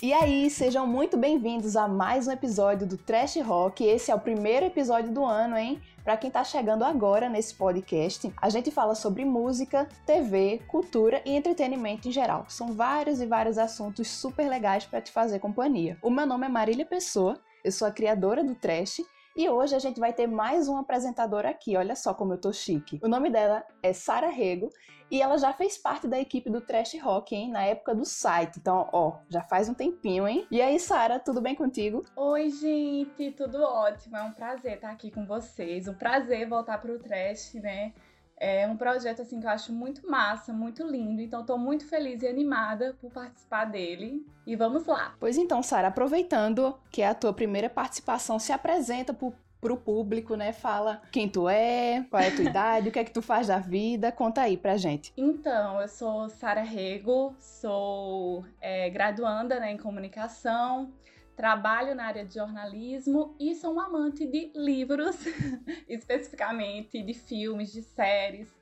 E aí, sejam muito bem-vindos a mais um episódio do Trash Rock. Esse é o primeiro episódio do ano, hein? Para quem tá chegando agora nesse podcast, a gente fala sobre música, TV, cultura e entretenimento em geral. São vários e vários assuntos super legais para te fazer companhia. O meu nome é Marília Pessoa, eu sou a criadora do Trash e hoje a gente vai ter mais uma apresentadora aqui. Olha só como eu tô chique. O nome dela é Sara Rego e ela já fez parte da equipe do Trash Rock, hein? Na época do site. Então, ó, já faz um tempinho, hein? E aí, Sara, tudo bem contigo? Oi, gente, tudo ótimo. É um prazer estar aqui com vocês. Um prazer voltar pro Trash, né? É um projeto assim que eu acho muito massa, muito lindo. Então estou muito feliz e animada por participar dele. E vamos lá. Pois então, Sara, aproveitando que é a tua primeira participação, se apresenta pro pro público, né? Fala quem tu é, qual é a tua idade, o que é que tu faz da vida. Conta aí pra gente. Então, eu sou Sara Rego, sou é, graduanda né, em comunicação, trabalho na área de jornalismo e sou uma amante de livros, especificamente de filmes, de séries.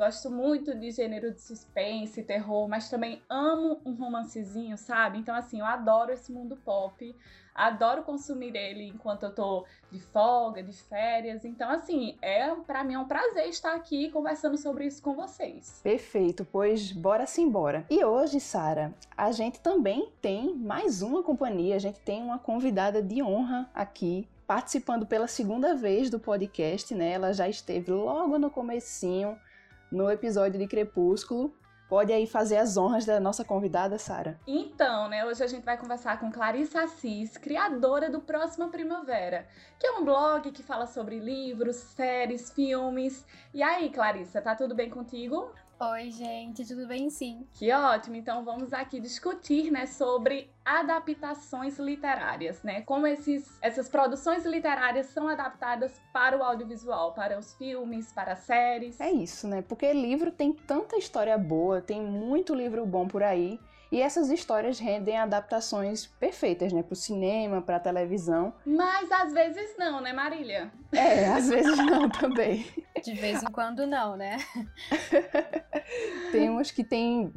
Gosto muito de gênero de suspense, terror, mas também amo um romancezinho, sabe? Então, assim, eu adoro esse mundo pop, adoro consumir ele enquanto eu tô de folga, de férias. Então, assim, é para mim é um prazer estar aqui conversando sobre isso com vocês. Perfeito, pois bora sim, bora. E hoje, Sara, a gente também tem mais uma companhia, a gente tem uma convidada de honra aqui participando pela segunda vez do podcast, né? Ela já esteve logo no comecinho no episódio de Crepúsculo. Pode aí fazer as honras da nossa convidada, Sara. Então, né, hoje a gente vai conversar com Clarissa Assis, criadora do Próxima Primavera, que é um blog que fala sobre livros, séries, filmes. E aí, Clarissa, tá tudo bem contigo? Oi, gente, tudo bem sim? Que ótimo! Então vamos aqui discutir, né, sobre adaptações literárias, né? Como esses, essas produções literárias são adaptadas para o audiovisual, para os filmes, para as séries. É isso, né? Porque livro tem tanta história boa, tem muito livro bom por aí. E essas histórias rendem adaptações perfeitas, né? Pro cinema, pra televisão. Mas às vezes não, né, Marília? É, às vezes não também. De vez em quando não, né? tem uns que tem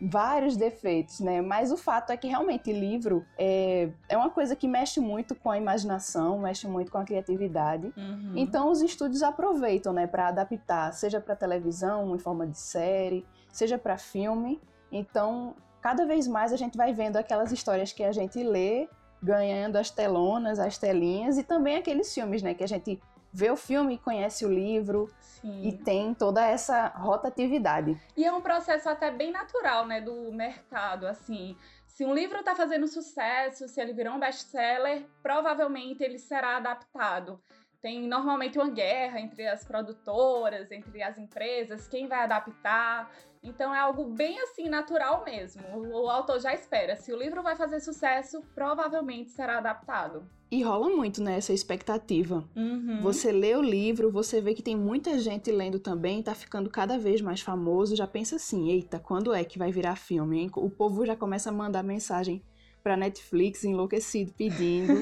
vários defeitos, né? Mas o fato é que realmente livro é, é uma coisa que mexe muito com a imaginação, mexe muito com a criatividade. Uhum. Então os estúdios aproveitam, né, para adaptar, seja para televisão, em forma de série, seja para filme. Então cada vez mais a gente vai vendo aquelas histórias que a gente lê ganhando as telonas, as telinhas e também aqueles filmes, né, que a gente vê o filme conhece o livro Sim. e tem toda essa rotatividade. E é um processo até bem natural, né, do mercado, assim. Se um livro está fazendo sucesso, se ele virou um best-seller, provavelmente ele será adaptado tem normalmente uma guerra entre as produtoras, entre as empresas, quem vai adaptar. Então é algo bem assim natural mesmo. O, autor já espera. Se o livro vai fazer sucesso, provavelmente será adaptado. E rola muito, né, essa expectativa. Uhum. Você lê o livro, você vê que tem muita gente lendo também, tá ficando cada vez mais famoso, já pensa assim, eita, quando é que vai virar filme, hein? O povo já começa a mandar mensagem pra Netflix enlouquecido, pedindo.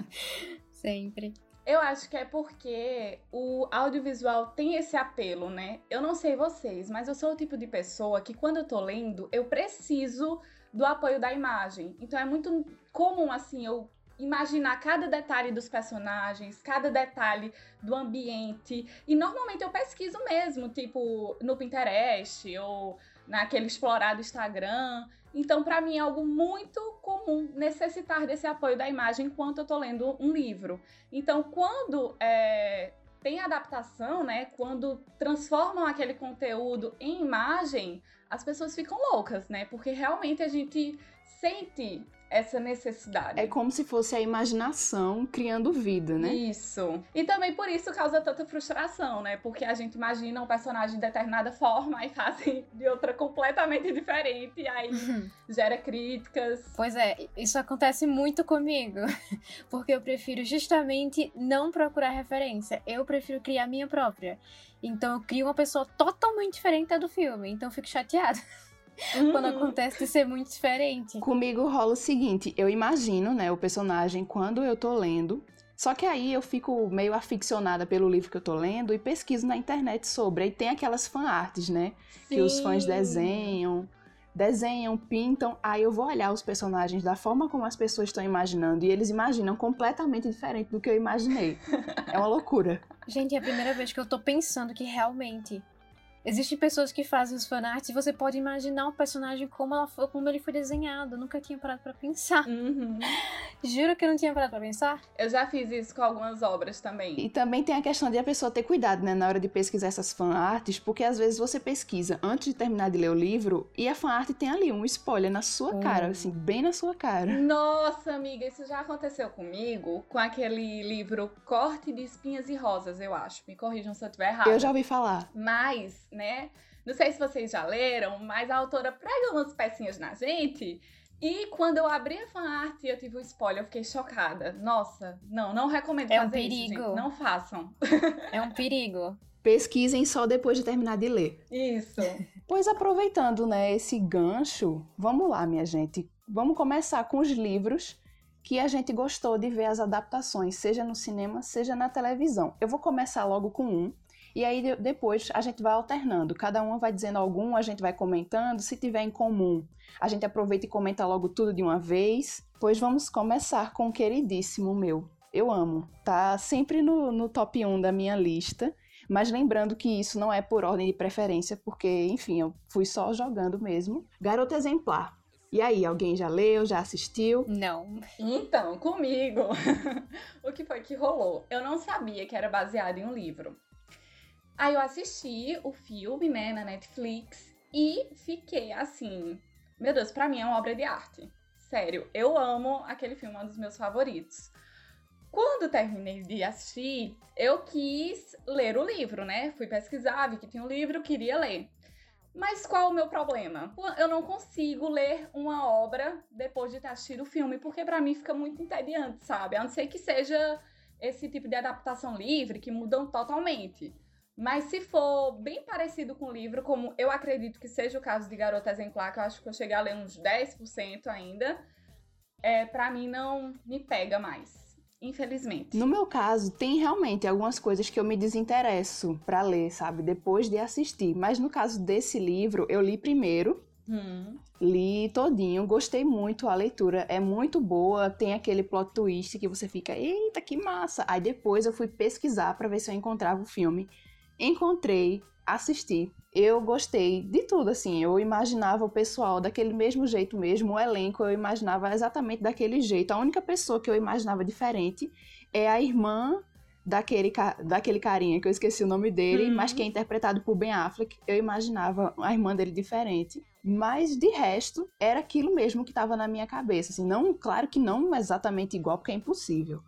Sempre. Eu acho que é porque o audiovisual tem esse apelo, né? Eu não sei vocês, mas eu sou o tipo de pessoa que quando eu tô lendo, eu preciso do apoio da imagem. Então é muito comum assim eu imaginar cada detalhe dos personagens, cada detalhe do ambiente. E normalmente eu pesquiso mesmo, tipo no Pinterest ou naquele explorado Instagram. Então, para mim é algo muito comum necessitar desse apoio da imagem enquanto eu estou lendo um livro. Então, quando é, tem adaptação, né? Quando transformam aquele conteúdo em imagem, as pessoas ficam loucas, né? Porque realmente a gente sente essa necessidade. É como se fosse a imaginação criando vida, né? Isso. E também por isso causa tanta frustração, né? Porque a gente imagina um personagem de determinada forma e fazem de outra completamente diferente, e aí uhum. gera críticas. Pois é, isso acontece muito comigo. Porque eu prefiro justamente não procurar referência. Eu prefiro criar a minha própria. Então eu crio uma pessoa totalmente diferente da do filme. Então eu fico chateada. Uhum. quando acontece de ser muito diferente. Comigo rola o seguinte, eu imagino, né, o personagem quando eu tô lendo, só que aí eu fico meio aficionada pelo livro que eu tô lendo e pesquiso na internet sobre. Aí tem aquelas fanarts, né? Sim. Que os fãs desenham desenham, pintam, aí eu vou olhar os personagens da forma como as pessoas estão imaginando e eles imaginam completamente diferente do que eu imaginei. é uma loucura. Gente, é a primeira vez que eu tô pensando que realmente Existem pessoas que fazem os fanarts e você pode imaginar o personagem como, ela foi, como ele foi desenhado. Eu nunca tinha parado pra pensar. Uhum. Juro que eu não tinha parado pra pensar. Eu já fiz isso com algumas obras também. E também tem a questão de a pessoa ter cuidado, né, na hora de pesquisar essas fanarts, porque às vezes você pesquisa antes de terminar de ler o livro e a fanart tem ali um spoiler na sua cara, assim, bem na sua cara. Nossa, amiga, isso já aconteceu comigo com aquele livro Corte de Espinhas e Rosas, eu acho. Me corrijam se eu estiver errado. Eu já ouvi falar. Mas né? Não sei se vocês já leram, mas a autora prega umas pecinhas na gente. E quando eu abri a fanart e eu tive o um spoiler, eu fiquei chocada. Nossa, não, não recomendo é fazer um perigo. isso, gente. Não façam. É um perigo. Pesquisem só depois de terminar de ler. Isso. Pois aproveitando, né, esse gancho, vamos lá, minha gente. Vamos começar com os livros que a gente gostou de ver as adaptações, seja no cinema, seja na televisão. Eu vou começar logo com um e aí depois a gente vai alternando. Cada uma vai dizendo algum, a gente vai comentando. Se tiver em comum, a gente aproveita e comenta logo tudo de uma vez. Pois vamos começar com o queridíssimo meu. Eu amo. Tá sempre no, no top 1 da minha lista. Mas lembrando que isso não é por ordem de preferência, porque, enfim, eu fui só jogando mesmo. Garota Exemplar. E aí, alguém já leu, já assistiu? Não. Então, comigo, o que foi que rolou? Eu não sabia que era baseado em um livro. Aí eu assisti o filme, né, na Netflix e fiquei assim, meu Deus, para mim é uma obra de arte. Sério, eu amo aquele filme, é um dos meus favoritos. Quando terminei de assistir, eu quis ler o livro, né? Fui pesquisar, vi que tinha um livro, queria ler. Mas qual o meu problema? Eu não consigo ler uma obra depois de ter assistido o filme, porque para mim fica muito entediante, sabe? A não ser que seja esse tipo de adaptação livre que mudam totalmente. Mas se for bem parecido com o livro, como eu acredito que seja o caso de Garota Exemplar, que eu acho que eu cheguei a ler uns 10% ainda, é, para mim não me pega mais. Infelizmente. No meu caso, tem realmente algumas coisas que eu me desinteresso para ler, sabe? Depois de assistir. Mas no caso desse livro, eu li primeiro. Hum. Li todinho, gostei muito, a leitura é muito boa, tem aquele plot twist que você fica, eita, que massa! Aí depois eu fui pesquisar para ver se eu encontrava o filme encontrei, assisti. Eu gostei de tudo, assim. Eu imaginava o pessoal daquele mesmo jeito mesmo, o elenco eu imaginava exatamente daquele jeito. A única pessoa que eu imaginava diferente é a irmã daquele, daquele carinha, que eu esqueci o nome dele, uhum. mas que é interpretado por Ben Affleck. Eu imaginava a irmã dele diferente. Mas de resto, era aquilo mesmo que estava na minha cabeça. Assim, não, claro que não exatamente igual, porque é impossível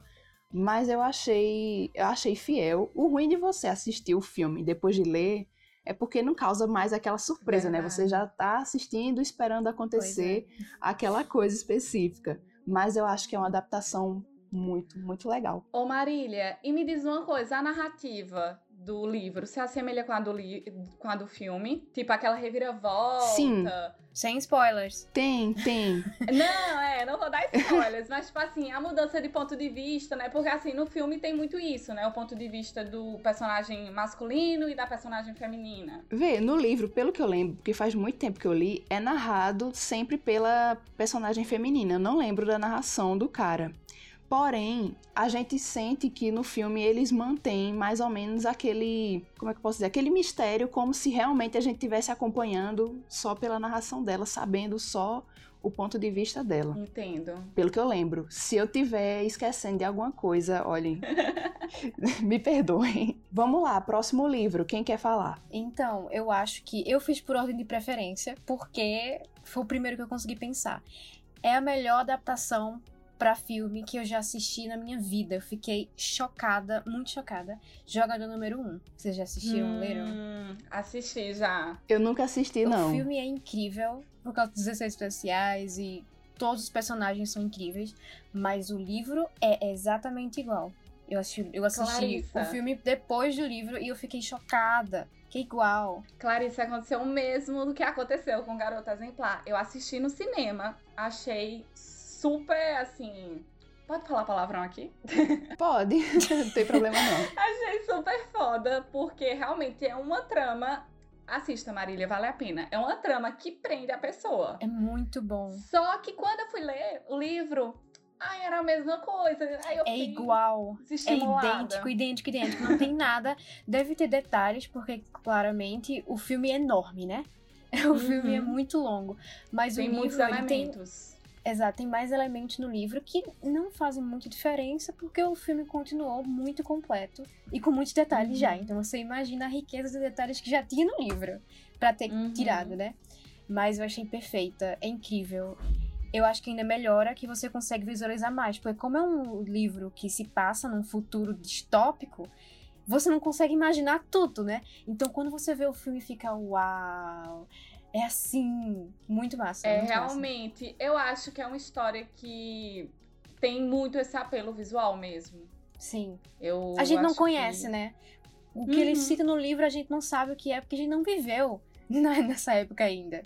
mas eu achei, eu achei fiel. O ruim de você assistir o filme depois de ler é porque não causa mais aquela surpresa, Verdade. né? Você já tá assistindo, esperando acontecer é. aquela coisa específica. Mas eu acho que é uma adaptação muito, muito legal. Ô Marília, e me diz uma coisa, a narrativa do livro se assemelha com a do, li com a do filme? Tipo aquela reviravolta? Sim. Sem spoilers. Tem, tem. não, é, não vou dar spoilers, mas tipo assim, a mudança de ponto de vista, né? Porque assim, no filme tem muito isso, né? O ponto de vista do personagem masculino e da personagem feminina. Vê, no livro, pelo que eu lembro, porque faz muito tempo que eu li, é narrado sempre pela personagem feminina. Eu não lembro da narração do cara. Porém, a gente sente que no filme eles mantêm mais ou menos aquele, como é que eu posso dizer, aquele mistério como se realmente a gente estivesse acompanhando só pela narração dela, sabendo só o ponto de vista dela. Entendo. Pelo que eu lembro. Se eu tiver esquecendo de alguma coisa, olhem, me perdoem. Vamos lá, próximo livro, quem quer falar? Então, eu acho que eu fiz por ordem de preferência, porque foi o primeiro que eu consegui pensar. É a melhor adaptação para filme que eu já assisti na minha vida. Eu fiquei chocada, muito chocada. Jogador número 1. Um. Vocês já assistiram, hum, leram? Assisti já. Eu nunca assisti, o não. O filme é incrível por causa dos efeitos especiais e todos os personagens são incríveis, mas o livro é exatamente igual. Eu assisti, eu assisti o filme depois do livro e eu fiquei chocada. Que igual. Clarice, aconteceu o mesmo do que aconteceu com Garota Exemplar. Eu assisti no cinema, achei super, assim. Pode falar palavrão aqui? Pode, não tem problema não. Achei super foda, porque realmente é uma trama Assista, Marília, vale a pena. É uma trama que prende a pessoa. É muito bom. Só que quando eu fui ler o livro, ai, era a mesma coisa. É igual. É idêntico, idêntico, idêntico. Não tem nada. Deve ter detalhes, porque claramente o filme é enorme, né? O uhum. filme é muito longo. Mas tem o muitos livro elementos. Tem... Exato, tem mais elementos no livro que não fazem muita diferença porque o filme continuou muito completo e com muitos detalhes uhum. já. Então você imagina a riqueza de detalhes que já tinha no livro para ter uhum. tirado, né? Mas eu achei perfeita, é incrível. Eu acho que ainda melhora que você consegue visualizar mais, porque como é um livro que se passa num futuro distópico, você não consegue imaginar tudo, né? Então quando você vê o filme fica uau, é assim, muito massa. É, muito realmente. Massa. Eu acho que é uma história que tem muito esse apelo visual mesmo. Sim. Eu a gente não conhece, que... né? O que uhum. ele cita no livro a gente não sabe o que é, porque a gente não viveu nessa época ainda.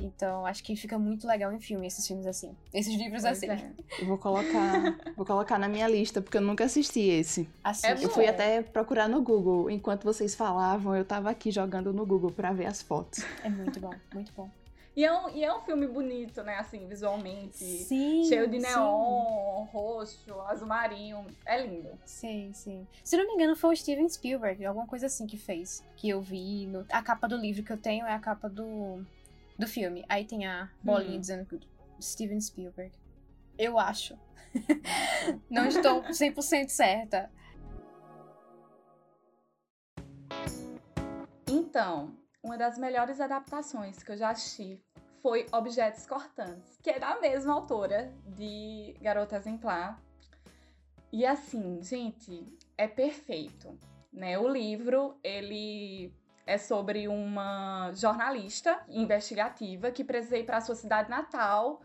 Então, acho que fica muito legal em filme esses filmes assim. Esses livros pois assim. É. Eu vou colocar, vou colocar na minha lista, porque eu nunca assisti esse. É eu fui até procurar no Google. Enquanto vocês falavam, eu tava aqui jogando no Google para ver as fotos. É muito bom, muito bom. E é, um, e é um filme bonito, né? Assim, visualmente. Sim. Cheio de neon, sim. roxo, azul marinho. É lindo. Sim, sim. Se não me engano, foi o Steven Spielberg, alguma coisa assim que fez. Que eu vi. No... A capa do livro que eu tenho é a capa do do filme. Aí tem a bolinha hum. dizendo que Steven Spielberg. Eu acho. Não estou 100% certa. Então, uma das melhores adaptações que eu já assisti foi Objetos Cortantes, que é da mesma autora de Garota Exemplar. E assim, gente, é perfeito, né? O livro, ele é sobre uma jornalista investigativa que precisa ir para sua cidade natal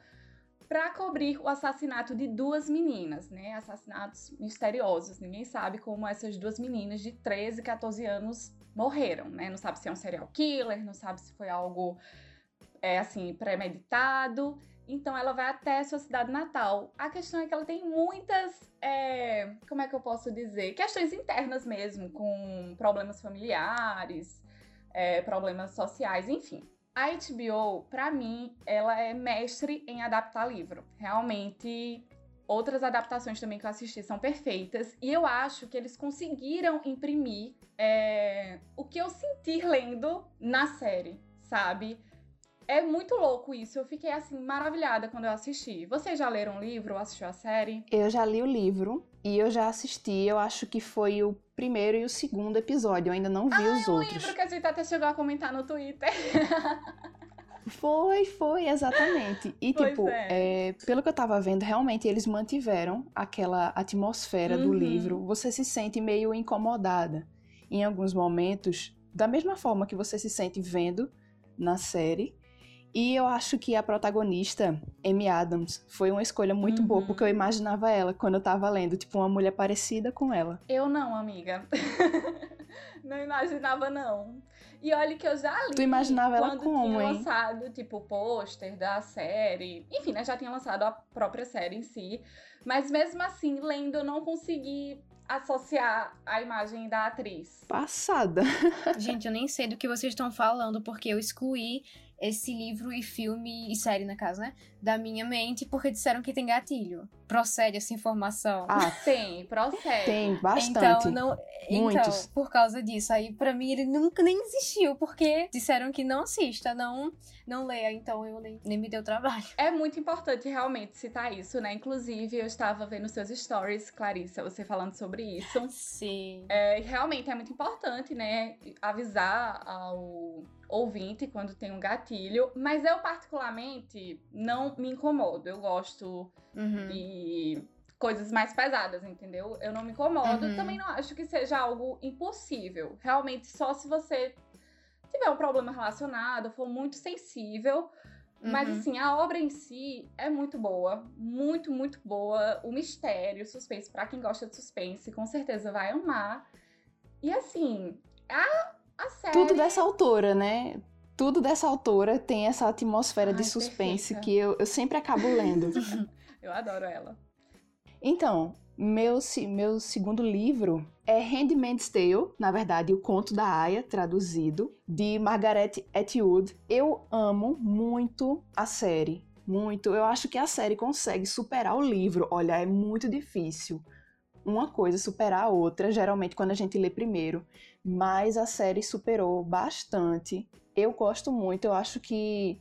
para cobrir o assassinato de duas meninas, né? Assassinatos misteriosos. Ninguém sabe como essas duas meninas de 13 e 14 anos morreram, né? Não sabe se é um serial killer, não sabe se foi algo é assim premeditado. Então ela vai até sua cidade natal. A questão é que ela tem muitas, é, como é que eu posso dizer, questões internas mesmo, com problemas familiares, é, problemas sociais, enfim. A HBO, para mim, ela é mestre em adaptar livro. Realmente, outras adaptações também que eu assisti são perfeitas. E eu acho que eles conseguiram imprimir é, o que eu senti lendo na série, sabe? É muito louco isso. Eu fiquei assim maravilhada quando eu assisti. Vocês já leram o livro ou assistiu a série? Eu já li o livro e eu já assisti. Eu acho que foi o primeiro e o segundo episódio. Eu ainda não vi ah, os eu outros. lembro que a gente até chegou a comentar no Twitter. Foi, foi, exatamente. E, pois tipo, é. É, pelo que eu tava vendo, realmente eles mantiveram aquela atmosfera uhum. do livro. Você se sente meio incomodada em alguns momentos, da mesma forma que você se sente vendo na série. E eu acho que a protagonista, Amy Adams, foi uma escolha muito uhum. boa, porque eu imaginava ela quando eu tava lendo, tipo, uma mulher parecida com ela. Eu não, amiga. não imaginava, não. E olha que eu já li. Tu imaginava ela como, tinha hein? lançado, tipo, o pôster da série. Enfim, né? Já tinha lançado a própria série em si. Mas mesmo assim, lendo, eu não consegui associar a imagem da atriz. Passada. Gente, eu nem sei do que vocês estão falando, porque eu excluí esse livro e filme e série, na casa, né? Da minha mente, porque disseram que tem gatilho. Procede essa informação? Ah, tem, procede. Tem, bastante. Então, não, Muitos. então por causa disso, aí para mim ele nunca nem existiu, porque disseram que não assista, não não leia, então eu nem, nem me deu trabalho. É muito importante realmente citar isso, né? Inclusive, eu estava vendo seus stories, Clarissa, você falando sobre isso. Sim. É, realmente é muito importante, né? Avisar ao ouvinte quando tem um gatilho, mas eu particularmente não me incomodo. Eu gosto uhum. de coisas mais pesadas, entendeu? Eu não me incomodo. Uhum. Também não acho que seja algo impossível. Realmente, só se você tiver um problema relacionado, for muito sensível. Uhum. Mas assim, a obra em si é muito boa, muito, muito boa. O mistério, o suspense, para quem gosta de suspense, com certeza vai amar. E assim, a a série... Tudo dessa autora, né? Tudo dessa autora tem essa atmosfera Ai, de suspense perfeita. que eu, eu sempre acabo lendo. eu adoro ela. Então, meu, meu segundo livro é Handmaid's Tale, na verdade, o conto da Aya, traduzido, de Margaret Atwood. Eu amo muito a série, muito. Eu acho que a série consegue superar o livro. Olha, é muito difícil uma coisa superar a outra, geralmente quando a gente lê primeiro, mas a série superou bastante. Eu gosto muito, eu acho que.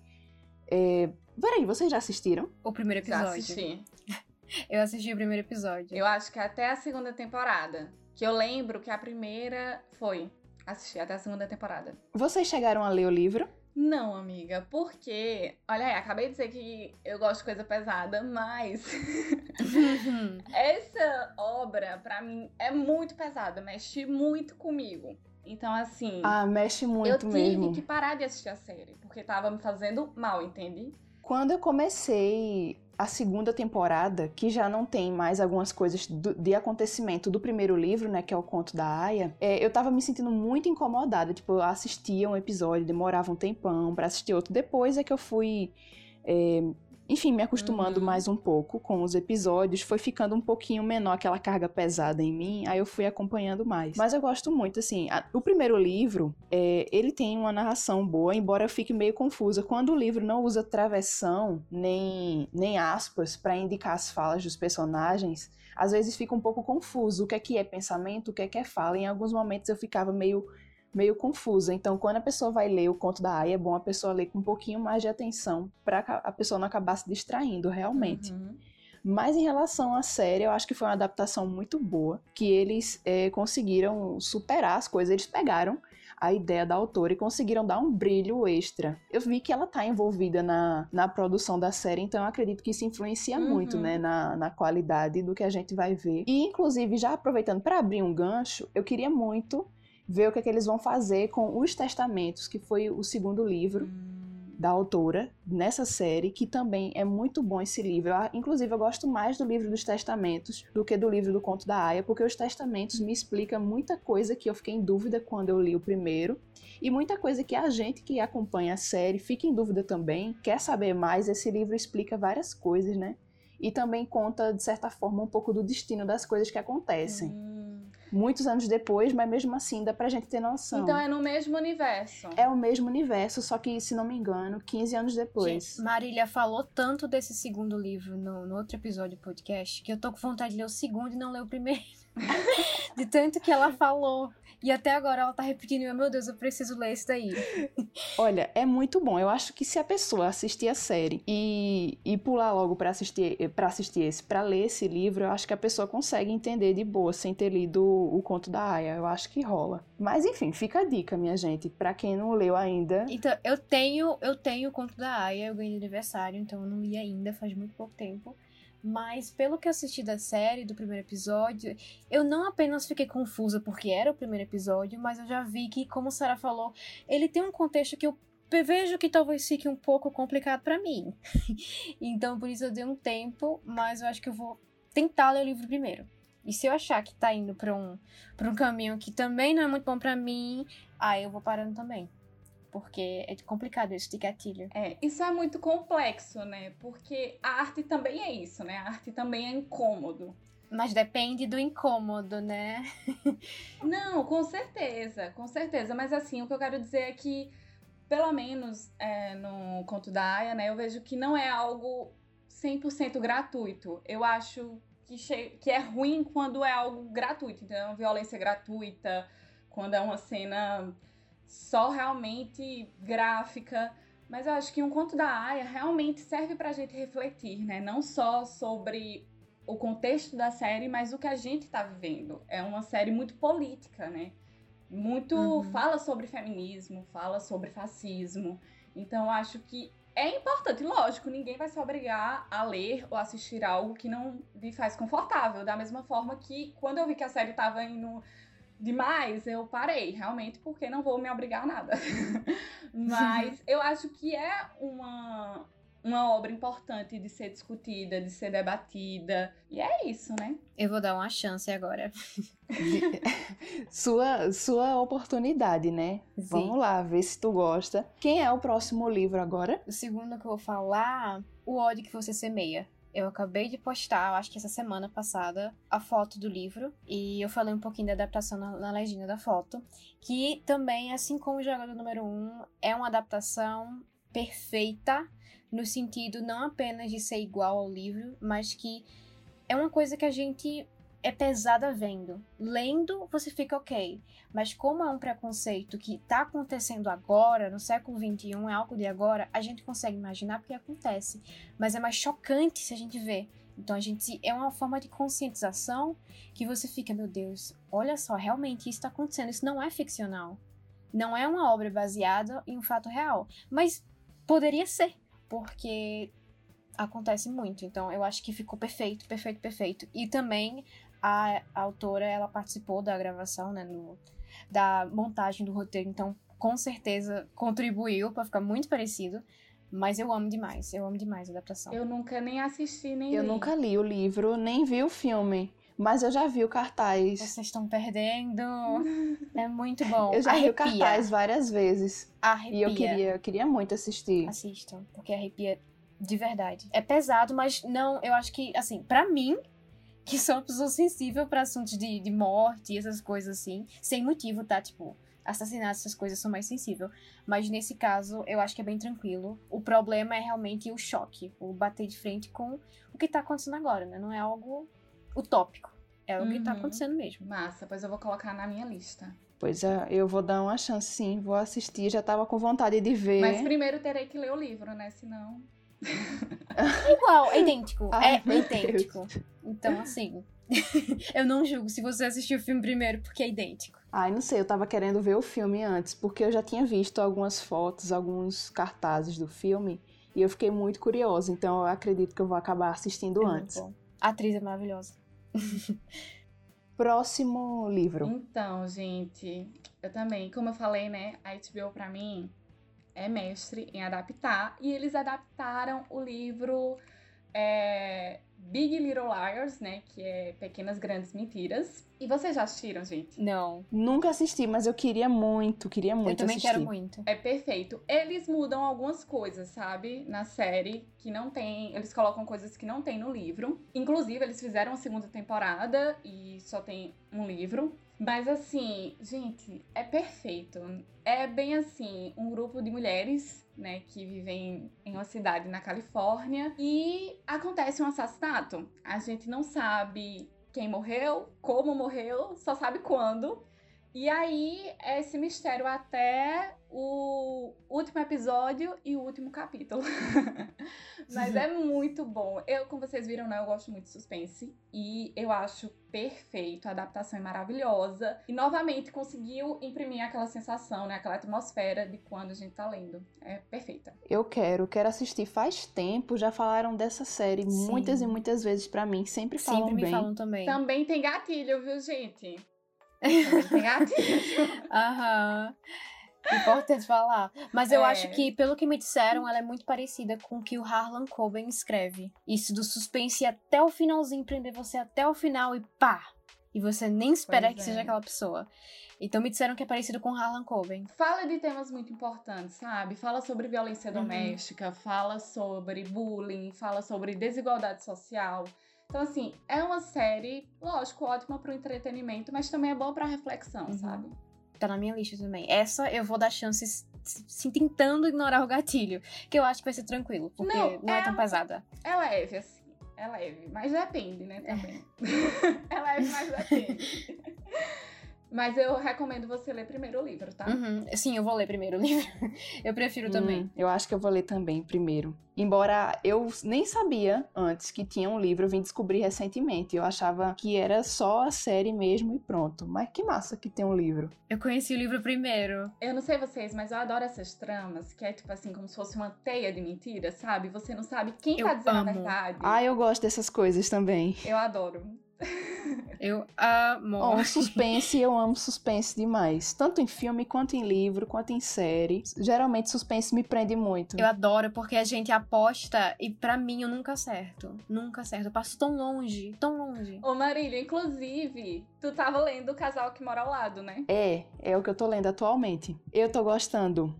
É... Peraí, vocês já assistiram? O primeiro episódio. Já assisti. Eu assisti o primeiro episódio. Eu acho que até a segunda temporada. Que eu lembro que a primeira foi. Assisti até a segunda temporada. Vocês chegaram a ler o livro? Não, amiga, porque. Olha aí, acabei de dizer que eu gosto de coisa pesada, mas. essa obra, pra mim, é muito pesada, mexe muito comigo. Então, assim. Ah, mexe muito eu tive mesmo. que parar de assistir a série, porque tava me fazendo mal, entende? Quando eu comecei a segunda temporada, que já não tem mais algumas coisas do- de acontecimento do primeiro livro, né, que é o conto da Aya, é, eu tava me sentindo muito incomodada. Tipo, eu assistia um episódio, demorava um tempão pra assistir outro. Depois é que eu fui, é, enfim, me acostumando Uhum. mais um pouco com os episódios. Foi ficando um pouquinho menor aquela carga pesada em mim, aí eu fui acompanhando mais. Mas eu gosto muito, assim. a- o primeiro livro, é, ele tem uma narração boa, embora eu fique meio confusa. Quando o livro não usa travessão nem, nem aspas para indicar as falas dos personagens, às vezes fica um pouco confuso. O que é que é pensamento, o que é que é fala. Em alguns momentos eu ficava meio, meio confusa. Então, quando a pessoa vai ler o conto da Aya, é bom a pessoa ler com um pouquinho mais de atenção para a pessoa não acabar se distraindo realmente. Uhum. Mas em relação à série, eu acho que foi uma adaptação muito boa, que eles eh, conseguiram superar as coisas, eles pegaram a ideia da autora e conseguiram dar um brilho extra. Eu vi que ela está envolvida na, na produção da série, então eu acredito que isso influencia Uhum. muito, né, na, na qualidade do que a gente vai ver. E, inclusive, já aproveitando para abrir um gancho, eu queria muito ver o que, é que eles vão fazer com os testamentos, que foi o segundo livro da autora nessa série, que também é muito bom esse livro. Eu, inclusive, eu gosto mais do livro dos testamentos do que do livro do conto da Aya, porque os testamentos me explicam muita coisa que eu fiquei em dúvida quando eu li o primeiro, e muita coisa que a gente que acompanha a série fica em dúvida também, quer saber mais. Esse livro explica várias coisas, né? E também conta, de certa forma, um pouco do destino das coisas que acontecem. Hum. Muitos anos depois, mas mesmo assim dá pra gente ter noção. Então é no mesmo universo. É o mesmo universo, só que, se não me engano, 15 anos depois. Gente, Marília falou tanto desse segundo livro no, no outro episódio do podcast que eu tô com vontade de ler o segundo e não ler o primeiro. de tanto que ela falou. E até agora ela tá repetindo, meu Deus, eu preciso ler esse daí. Olha, é muito bom. Eu acho que se a pessoa assistir a série e, e pular logo pra assistir para assistir esse, pra ler esse livro, eu acho que a pessoa consegue entender de boa sem ter lido o, conto da Aya. Eu acho que rola. Mas enfim, fica a dica, minha gente, Pra quem não leu ainda. Então, eu tenho, eu tenho o conto da Aya, eu ganhei de aniversário, então eu não li ainda, faz muito pouco tempo. Mas pelo que eu assisti da série, do primeiro episódio, eu não apenas fiquei confusa porque era o primeiro episódio, mas eu já vi que, como Sarah falou, ele tem um contexto que eu vejo que talvez fique um pouco complicado pra mim. então por isso eu dei um tempo, mas eu acho que eu vou tentar ler o livro primeiro. E se eu achar que tá indo pra um, pra um caminho que também não é muito bom pra mim, aí eu vou parando também. Porque é complicado isso de gatilho. É, isso é muito complexo, né? Porque a arte também é isso, né? A arte também é incômodo. Mas depende do incômodo, né? Não, com certeza, com certeza. Mas assim, o que eu quero dizer é que, pelo menos é, no conto da Aya, né, eu vejo que não é algo 100% gratuito. Eu acho que, que é ruim quando é algo gratuito. Então, é uma violência gratuita, quando é uma cena só realmente gráfica. Mas eu acho que um conto da Aya realmente serve pra gente refletir, né? Não só sobre o contexto da série, mas o que a gente tá vivendo. É uma série muito política, né? Muito Uhum. fala sobre feminismo, fala sobre fascismo. Então eu acho que é importante, lógico, ninguém vai se obrigar a ler ou assistir algo que não lhe faz confortável. Da mesma forma que quando eu vi que a série tava indo demais, eu parei, realmente, porque não vou me obrigar a nada. Mas eu acho que é uma, uma obra importante de ser discutida, de ser debatida. E é isso, né? Eu vou dar uma chance agora. sua, sua oportunidade, né? Sim. Vamos lá, ver se tu gosta. Quem é o próximo livro agora? O segundo que eu vou falar, O ódio que você semeia. Eu acabei de postar, acho que essa semana passada, a foto do livro. E eu falei um pouquinho da adaptação na, na legenda da foto. Que também, assim como o Jogador Número 1, é uma adaptação perfeita. No sentido não apenas de ser igual ao livro, mas que é uma coisa que a gente é pesada vendo. Lendo, você fica ok. Mas como é um preconceito que está acontecendo agora, no século XXI, é algo de agora, a gente consegue imaginar porque acontece. Mas é mais chocante se a gente vê. Então a gente é uma forma de conscientização que você fica, meu Deus, olha só, realmente isso está acontecendo. Isso não é ficcional. Não é uma obra baseada em um fato real. Mas poderia ser, porque acontece muito. Então eu acho que ficou perfeito, perfeito, perfeito. E também a, a autora ela participou da gravação, né, no, da montagem do roteiro, então com certeza contribuiu para ficar muito parecido. Mas eu amo demais, eu amo demais a adaptação. Eu nunca nem assisti, nem Eu li. nunca li o livro, nem vi o filme. Mas eu já vi o cartaz. Vocês estão perdendo. É muito bom. Eu já arrepia. vi o cartaz várias vezes. Arrepia. E eu queria, eu queria muito assistir. Assistam, porque arrepia de verdade. É pesado, mas não, eu acho que, assim, para mim, que sou uma pessoa sensível para assuntos de, de morte e essas coisas assim, sem motivo, tá? Tipo, assassinatos, essas coisas são mais sensível. Mas nesse caso, eu acho que é bem tranquilo. O problema é realmente o choque, o bater de frente com o que tá acontecendo agora, né? Não é algo utópico. É o que tá Uhum. acontecendo mesmo. Massa, pois eu vou colocar na minha lista. Pois é, eu vou dar uma chance sim, vou assistir, já tava com vontade de ver. Mas primeiro terei que ler o livro, né? Senão. É igual, é idêntico. Ai, é idêntico. Então, assim. eu não julgo se você assistiu o filme primeiro, porque é idêntico. Ai, não sei, eu tava querendo ver o filme antes, porque eu já tinha visto algumas fotos, alguns cartazes do filme, e eu fiquei muito curiosa, então eu acredito que eu vou acabar assistindo É antes. bom. A atriz é maravilhosa. Próximo livro. Então, gente, eu também, como eu falei, né? A HBO pra mim é mestre em adaptar. E eles adaptaram o livro é, Big Little Liars, né? Que é Pequenas Grandes Mentiras. E vocês já assistiram, gente? Não. Nunca assisti, mas eu queria muito, queria muito eu também assistir. quero muito. É perfeito. Eles mudam algumas coisas, sabe? Na série, que não tem. Eles colocam coisas que não tem no livro. Inclusive, eles fizeram a segunda temporada e só tem um livro. Mas assim, gente, é perfeito. É bem assim, um grupo de mulheres, né, que vivem em uma cidade na Califórnia e acontece um assassinato. A gente não sabe quem morreu, como morreu, só sabe quando. E aí, é esse mistério até o último episódio e o último capítulo. Mas é muito bom. Eu, como vocês viram, né, eu gosto muito de suspense. E eu acho perfeito. A adaptação é maravilhosa. E novamente conseguiu imprimir aquela sensação, né? Aquela atmosfera de quando a gente tá lendo. É perfeita. Eu quero, quero assistir faz tempo, já falaram dessa série Sim. muitas e muitas vezes pra mim, sempre falam Sempre me bem. falam também. Também tem gatilho, viu, gente? Aham. Importante falar. Mas eu É. acho que, pelo que me disseram, ela é muito parecida com o que o Harlan Coben escreve. Isso do suspense até o finalzinho, prender você até o final e pá! E você nem espera Pois que é. seja aquela pessoa. Então me disseram que é parecido com Harlan Coben. Fala de temas muito importantes, sabe? Fala sobre violência Uhum. doméstica, fala sobre bullying, fala sobre desigualdade social. Então, assim, é uma série, lógico, ótima pro entretenimento, mas também é boa pra reflexão, Uhum. sabe? Tá na minha lista também. Essa eu vou dar chances, sim, tentando ignorar o gatilho. Que eu acho que vai ser tranquilo, porque Não, não, é é tão pesada. É leve, assim. É leve. Mas depende, né, também. é leve, mas depende. mas eu recomendo você ler primeiro o livro, tá? Uhum. Sim, eu vou ler primeiro o livro. Eu prefiro também. Hum, eu acho que eu vou ler também primeiro. Embora eu nem sabia antes que tinha um livro, eu vim descobrir recentemente. Eu achava que era só a série mesmo e pronto. Mas que massa que tem um livro. Eu conheci o livro primeiro. Eu não sei vocês, mas eu adoro essas tramas, que é tipo assim, como se fosse uma teia de mentiras, sabe? Você não sabe quem Eu tá dizendo amo. a verdade. Ah, eu gosto dessas coisas também. Eu adoro. Eu amo. Um suspense, eu amo suspense demais. Tanto em filme, quanto em livro, quanto em série. Geralmente suspense me prende muito. Eu adoro porque a gente aposta e pra mim eu nunca acerto. Nunca acerto. Eu passo tão longe, tão longe. Ô Marília, inclusive, tu tava lendo O Casal que Mora ao Lado, né? É, é o que eu tô lendo atualmente. Eu tô gostando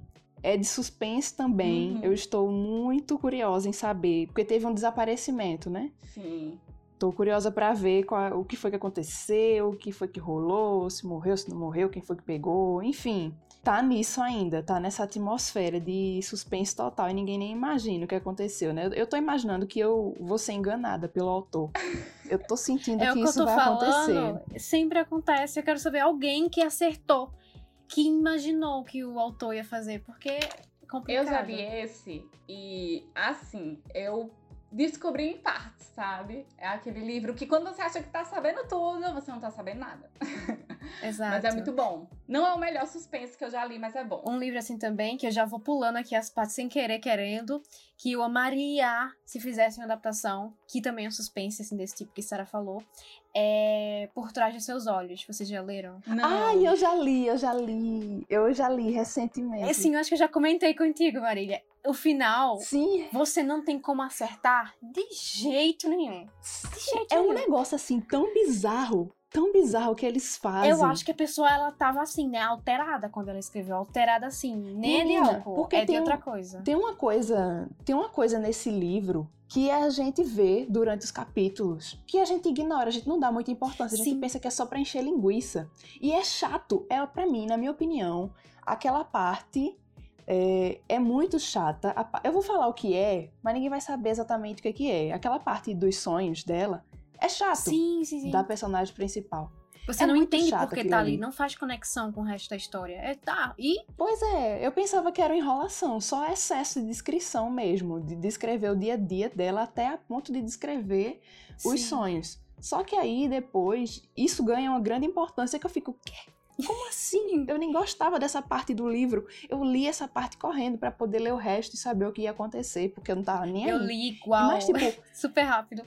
É de suspense também. Uhum. Eu estou muito curiosa em saber, porque teve um desaparecimento, né? Sim. Tô curiosa pra ver qual- o que foi que aconteceu, o que foi que rolou, se morreu, se não morreu, quem foi que pegou, enfim. Tá nisso ainda, tá nessa atmosfera de suspense total e ninguém nem imagina o que aconteceu, né? Eu- Eu tô imaginando que eu vou ser enganada pelo autor. Eu tô sentindo É o que que eu isso tô vai falando. acontecer. Sempre acontece. Eu quero saber alguém que acertou, que imaginou que o autor ia fazer, porque é complicado. Eu já vi esse e, assim, eu descobri em partes, sabe? É aquele livro que quando você acha que tá sabendo tudo, você não tá sabendo nada. Exato. Mas é muito bom. Não é o melhor suspense que eu já li, mas é bom. Um livro assim também, que eu já vou pulando aqui as partes sem querer, querendo, que eu amaria se fizesse uma adaptação, que também é um suspense, assim, desse tipo que Sarah falou, é Por Trás de Seus Olhos. Vocês já leram? Não. Ai, eu já li, eu já li. Eu já li recentemente. Assim, eu acho que eu já comentei contigo, Marília. O final, Sim, você não tem como acertar de jeito nenhum. De jeito é um nenhum. negócio assim tão bizarro, tão bizarro que eles fazem. Eu acho que a pessoa, ela tava assim, né, alterada quando ela escreveu. Alterada assim, nem é de Menina, álcool, porque é tem outra um- coisa. Tem uma coisa, tem uma coisa nesse livro que a gente vê durante os capítulos, que a gente ignora, a gente não dá muita importância, a gente Sim. pensa que é só pra encher linguiça. E é chato, é para mim, na minha opinião, aquela parte é, é muito chata. Eu vou falar o que é, mas ninguém vai saber exatamente o que, que é. Aquela parte dos sonhos dela é chato Sim, sim, sim. da personagem principal. Você é não entende chato por que aquilo tá ali, não faz conexão com o resto da história. É, tá, e Pois é, eu pensava que era enrolação, só excesso de descrição mesmo, de descrever o dia a dia dela até a ponto de descrever os Sim. sonhos. Só que aí depois isso ganha uma grande importância que eu fico, quê? Como assim? Eu nem gostava dessa parte do livro. Eu li essa parte correndo pra poder ler o resto e saber o que ia acontecer, porque eu não tava nem eu aí. li igual, Mas tipo, super rápido.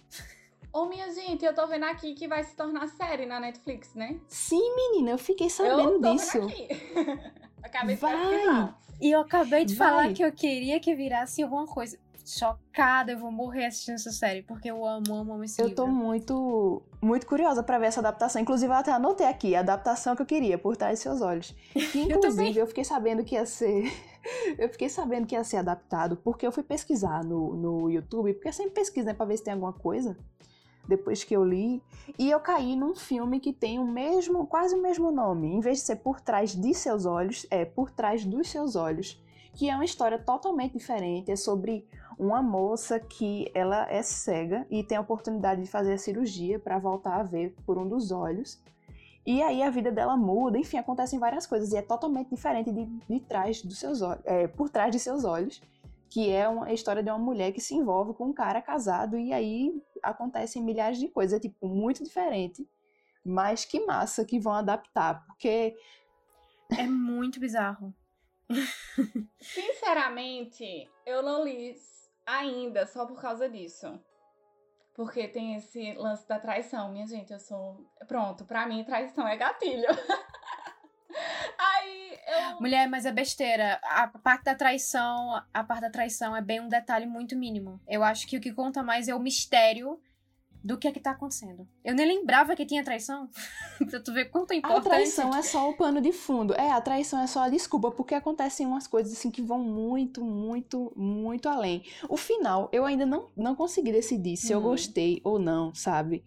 Ô, minha gente, eu tô vendo aqui que vai se tornar série na Netflix, né? sim, menina, eu fiquei eu sabendo tô disso. vendo aqui. Acabei de Vai. E eu acabei de Vai. falar que eu queria que virasse alguma coisa. Chocada, eu vou morrer assistindo essa série, porque eu amo, amo, amo esse Eu livro. tô muito, muito curiosa pra ver essa adaptação. Inclusive, eu até anotei aqui a adaptação que eu queria, por trás de seus olhos. Que, Eu inclusive, também. eu, fiquei sabendo que ia ser. Eu fiquei sabendo que ia ser adaptado, porque eu fui pesquisar no, no YouTube, porque eu sempre pesquiso, né, pra ver se tem alguma coisa. Depois que eu li. E eu caí num filme que tem o mesmo, quase o mesmo nome. Em vez de ser por trás de seus olhos, é por trás dos seus olhos. Que é uma história totalmente diferente. É sobre uma moça que ela é cega e tem a oportunidade de fazer a cirurgia para voltar a ver por um dos olhos. E aí a vida dela muda, enfim, acontecem várias coisas e é totalmente diferente de, de trás dos seus olhos, é, por trás de seus olhos, que é uma história de uma mulher que se envolve com um cara casado e aí acontecem milhares de coisas, é tipo muito diferente. Mas que massa que vão adaptar, porque É muito bizarro. Sinceramente, eu não li ainda só por causa disso. Porque tem esse lance da traição. Minha gente, eu sou. Pronto, pra mim, traição é gatilho. Eu. Mulher, mas é besteira. A parte da traição, a parte da traição é bem um detalhe muito mínimo. Eu acho que o que conta mais é o mistério do que é que tá acontecendo. Eu nem lembrava que tinha traição. pra tu ver quanto é a importante. traição é só o pano de fundo. É, a traição é só a desculpa, porque acontecem umas coisas assim que vão muito, muito, muito além. O final, eu ainda não, não consegui decidir se eu Hum. gostei ou não, sabe?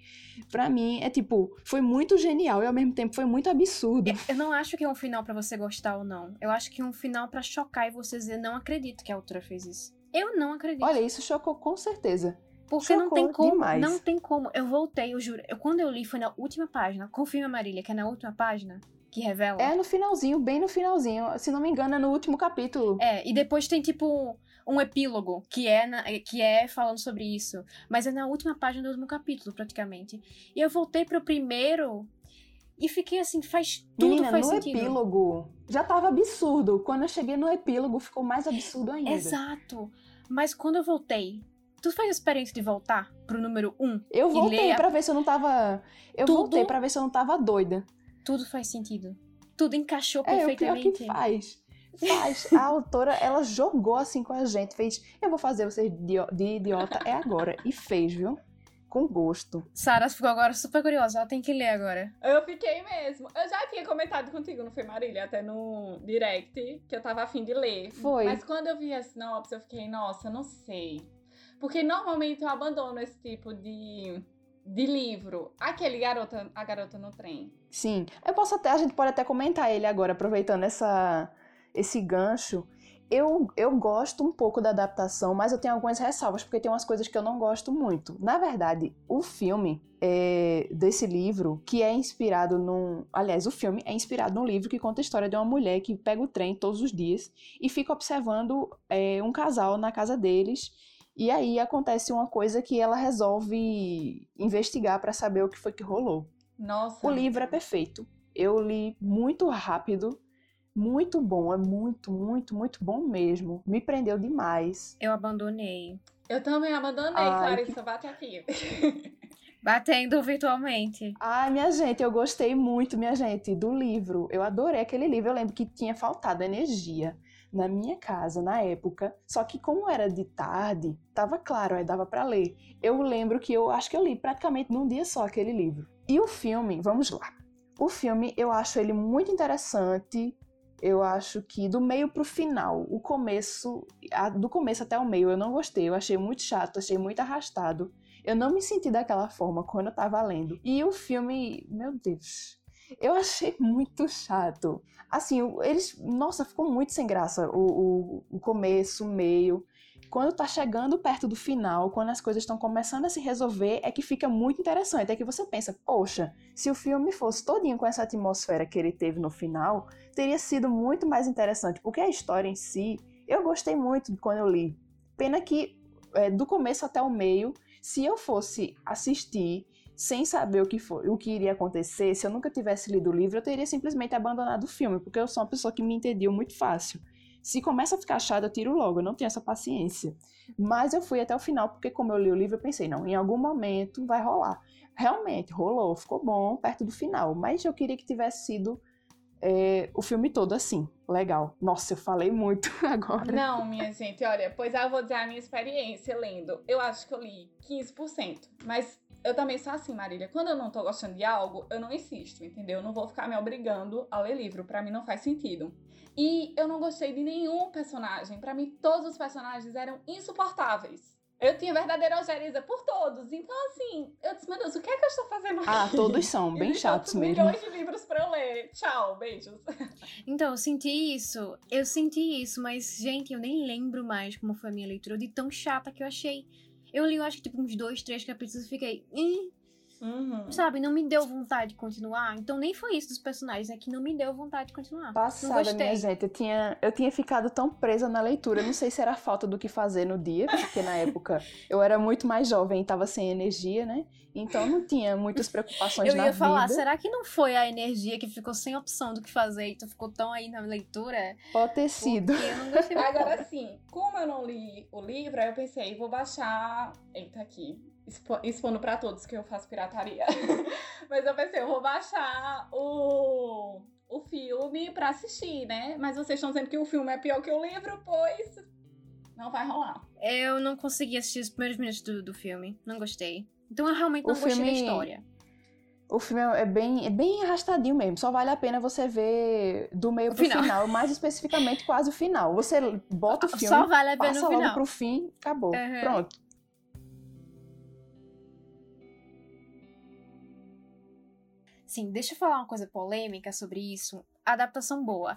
Pra mim, é tipo, foi muito genial e ao mesmo tempo foi muito absurdo. Eu não acho que é um final pra você gostar ou não. Eu acho que é um final pra chocar e você dizer, não acredito que a autora fez isso. Eu não acredito. Olha, isso chocou com certeza. Porque não tem chocou como, demais. não tem como. Eu voltei, eu juro. Eu, quando eu li foi na última página. Confirma, Marília, que é na última página que revela. É no finalzinho, bem no finalzinho. Se não me engano, é no último capítulo. É, e depois tem tipo um epílogo que é, na- que é falando sobre isso. Mas é na última página do último capítulo, praticamente. E eu voltei pro primeiro e fiquei assim, faz tudo Menina, faz no sentido. epílogo já tava absurdo. Quando eu cheguei no epílogo, ficou mais absurdo ainda. Exato. Mas quando eu voltei, tu fez a experiência de voltar pro número um? Eu E voltei ler a- pra ver se eu não tava. Eu Tudo- voltei pra ver se eu não tava doida. Tudo faz sentido. Tudo encaixou É, o pior perfeitamente. que faz. Faz. A autora, ela jogou assim com a gente. Fez, eu vou fazer vocês de, de idiota, é agora. E fez, viu? com gosto. Sara ficou agora super curiosa, ela tem que ler agora. Eu fiquei mesmo. Eu já tinha comentado contigo, não foi, Marília? Até no direct, que eu tava afim de ler. Foi. Mas quando eu vi a sinopse, eu fiquei, nossa, não sei. Porque normalmente eu abandono esse tipo de, de livro. Aquele garota, a garota no trem. Sim. Eu posso até, a gente pode até comentar ele agora, aproveitando essa, esse gancho. Eu, eu gosto um pouco da adaptação, mas eu tenho algumas ressalvas, porque tem umas coisas que eu não gosto muito. Na verdade, o filme é, desse livro, que é inspirado num. Aliás, o filme é inspirado num livro que conta a história de uma mulher que pega o trem todos os dias e fica observando é, um casal na casa deles. E aí acontece uma coisa que ela resolve investigar para saber o que foi que rolou. Nossa. O livro é perfeito. Eu li muito rápido muito bom, é muito, muito, muito bom mesmo. Me prendeu demais. Eu abandonei. Eu também abandonei, Ai, Clarissa, que... bate aqui. Batendo virtualmente. Ai, minha gente, eu gostei muito, minha gente, do livro. Eu adorei aquele livro. Eu lembro que tinha faltado energia na minha casa na época. Só que como era de tarde, tava claro, aí dava para ler. Eu lembro que eu acho que eu li praticamente num dia só aquele livro. E o filme, vamos lá. O filme, eu acho ele muito interessante eu acho que do meio pro final, o começo, a, do começo até o meio, eu não gostei. Eu achei muito chato, achei muito arrastado. Eu não me senti daquela forma quando eu tava lendo. E o filme, meu Deus, eu achei muito chato. Assim, eles, nossa, ficou muito sem graça o, o, o começo, o meio quando tá chegando perto do final, quando as coisas estão começando a se resolver, é que fica muito interessante. É que você pensa, poxa, se o filme fosse todinho com essa atmosfera que ele teve no final, teria sido muito mais interessante, porque a história em si, eu gostei muito quando eu li. Pena que é, do começo até o meio, se eu fosse assistir sem saber o que foi, o que iria acontecer, se eu nunca tivesse lido o livro, eu teria simplesmente abandonado o filme, porque eu sou uma pessoa que me entendia muito fácil. Se começa a ficar chato, eu tiro logo, eu não tenho essa paciência. Mas eu fui até o final, porque como eu li o livro, eu pensei, não, em algum momento vai rolar. Realmente, rolou, ficou bom perto do final. Mas eu queria que tivesse sido é, o filme todo assim. Legal. Nossa, eu falei muito agora. Não, minha gente, olha, pois eu vou dizer a minha experiência lendo. Eu acho que eu li 15%. Mas eu também sou assim, Marília. Quando eu não tô gostando de algo, eu não insisto, entendeu? Eu não vou ficar me obrigando a ler livro. Para mim não faz sentido. E eu não gostei de nenhum personagem. Para mim, todos os personagens eram insuportáveis. Eu tinha verdadeira algeriza por todos. Então, assim, eu disse, meu Deus, o que é que eu estou fazendo aqui? Ah, todos são bem chatos mesmo. milhões de livros para eu ler. Tchau, beijos. Então, eu senti isso. Eu senti isso, mas, gente, eu nem lembro mais como foi a minha leitura de tão chata que eu achei. Eu li, eu acho que, tipo, uns dois, três capítulos e fiquei. Ih, Uhum. Sabe, não me deu vontade de continuar. Então nem foi isso dos personagens, é que não me deu vontade de continuar. Passada, minha gente. Eu tinha, eu tinha ficado tão presa na leitura. Não sei se era falta do que fazer no dia, porque na época eu era muito mais jovem e tava sem energia, né? Então não tinha muitas preocupações eu na vida. Eu ia falar, será que não foi a energia que ficou sem opção do que fazer e tu ficou tão aí na leitura? Pode ter sido. Agora sim, como eu não li o livro, aí eu pensei, vou baixar. Eita, aqui expondo para todos que eu faço pirataria. Mas eu pensei, eu vou baixar o, o filme para assistir, né? Mas vocês estão dizendo que o filme é pior que o livro, pois não vai rolar. Eu não consegui assistir os primeiros minutos do, do filme, não gostei. Então eu realmente não o gostei filme... da história. O filme é bem, é bem arrastadinho mesmo. Só vale a pena você ver do meio o pro final. final. mais especificamente quase o final. Você bota o filme, Só vale a pena passa logo final. pro fim, acabou. Uhum. Pronto. Sim, deixa eu falar uma coisa polêmica sobre isso. adaptação boa.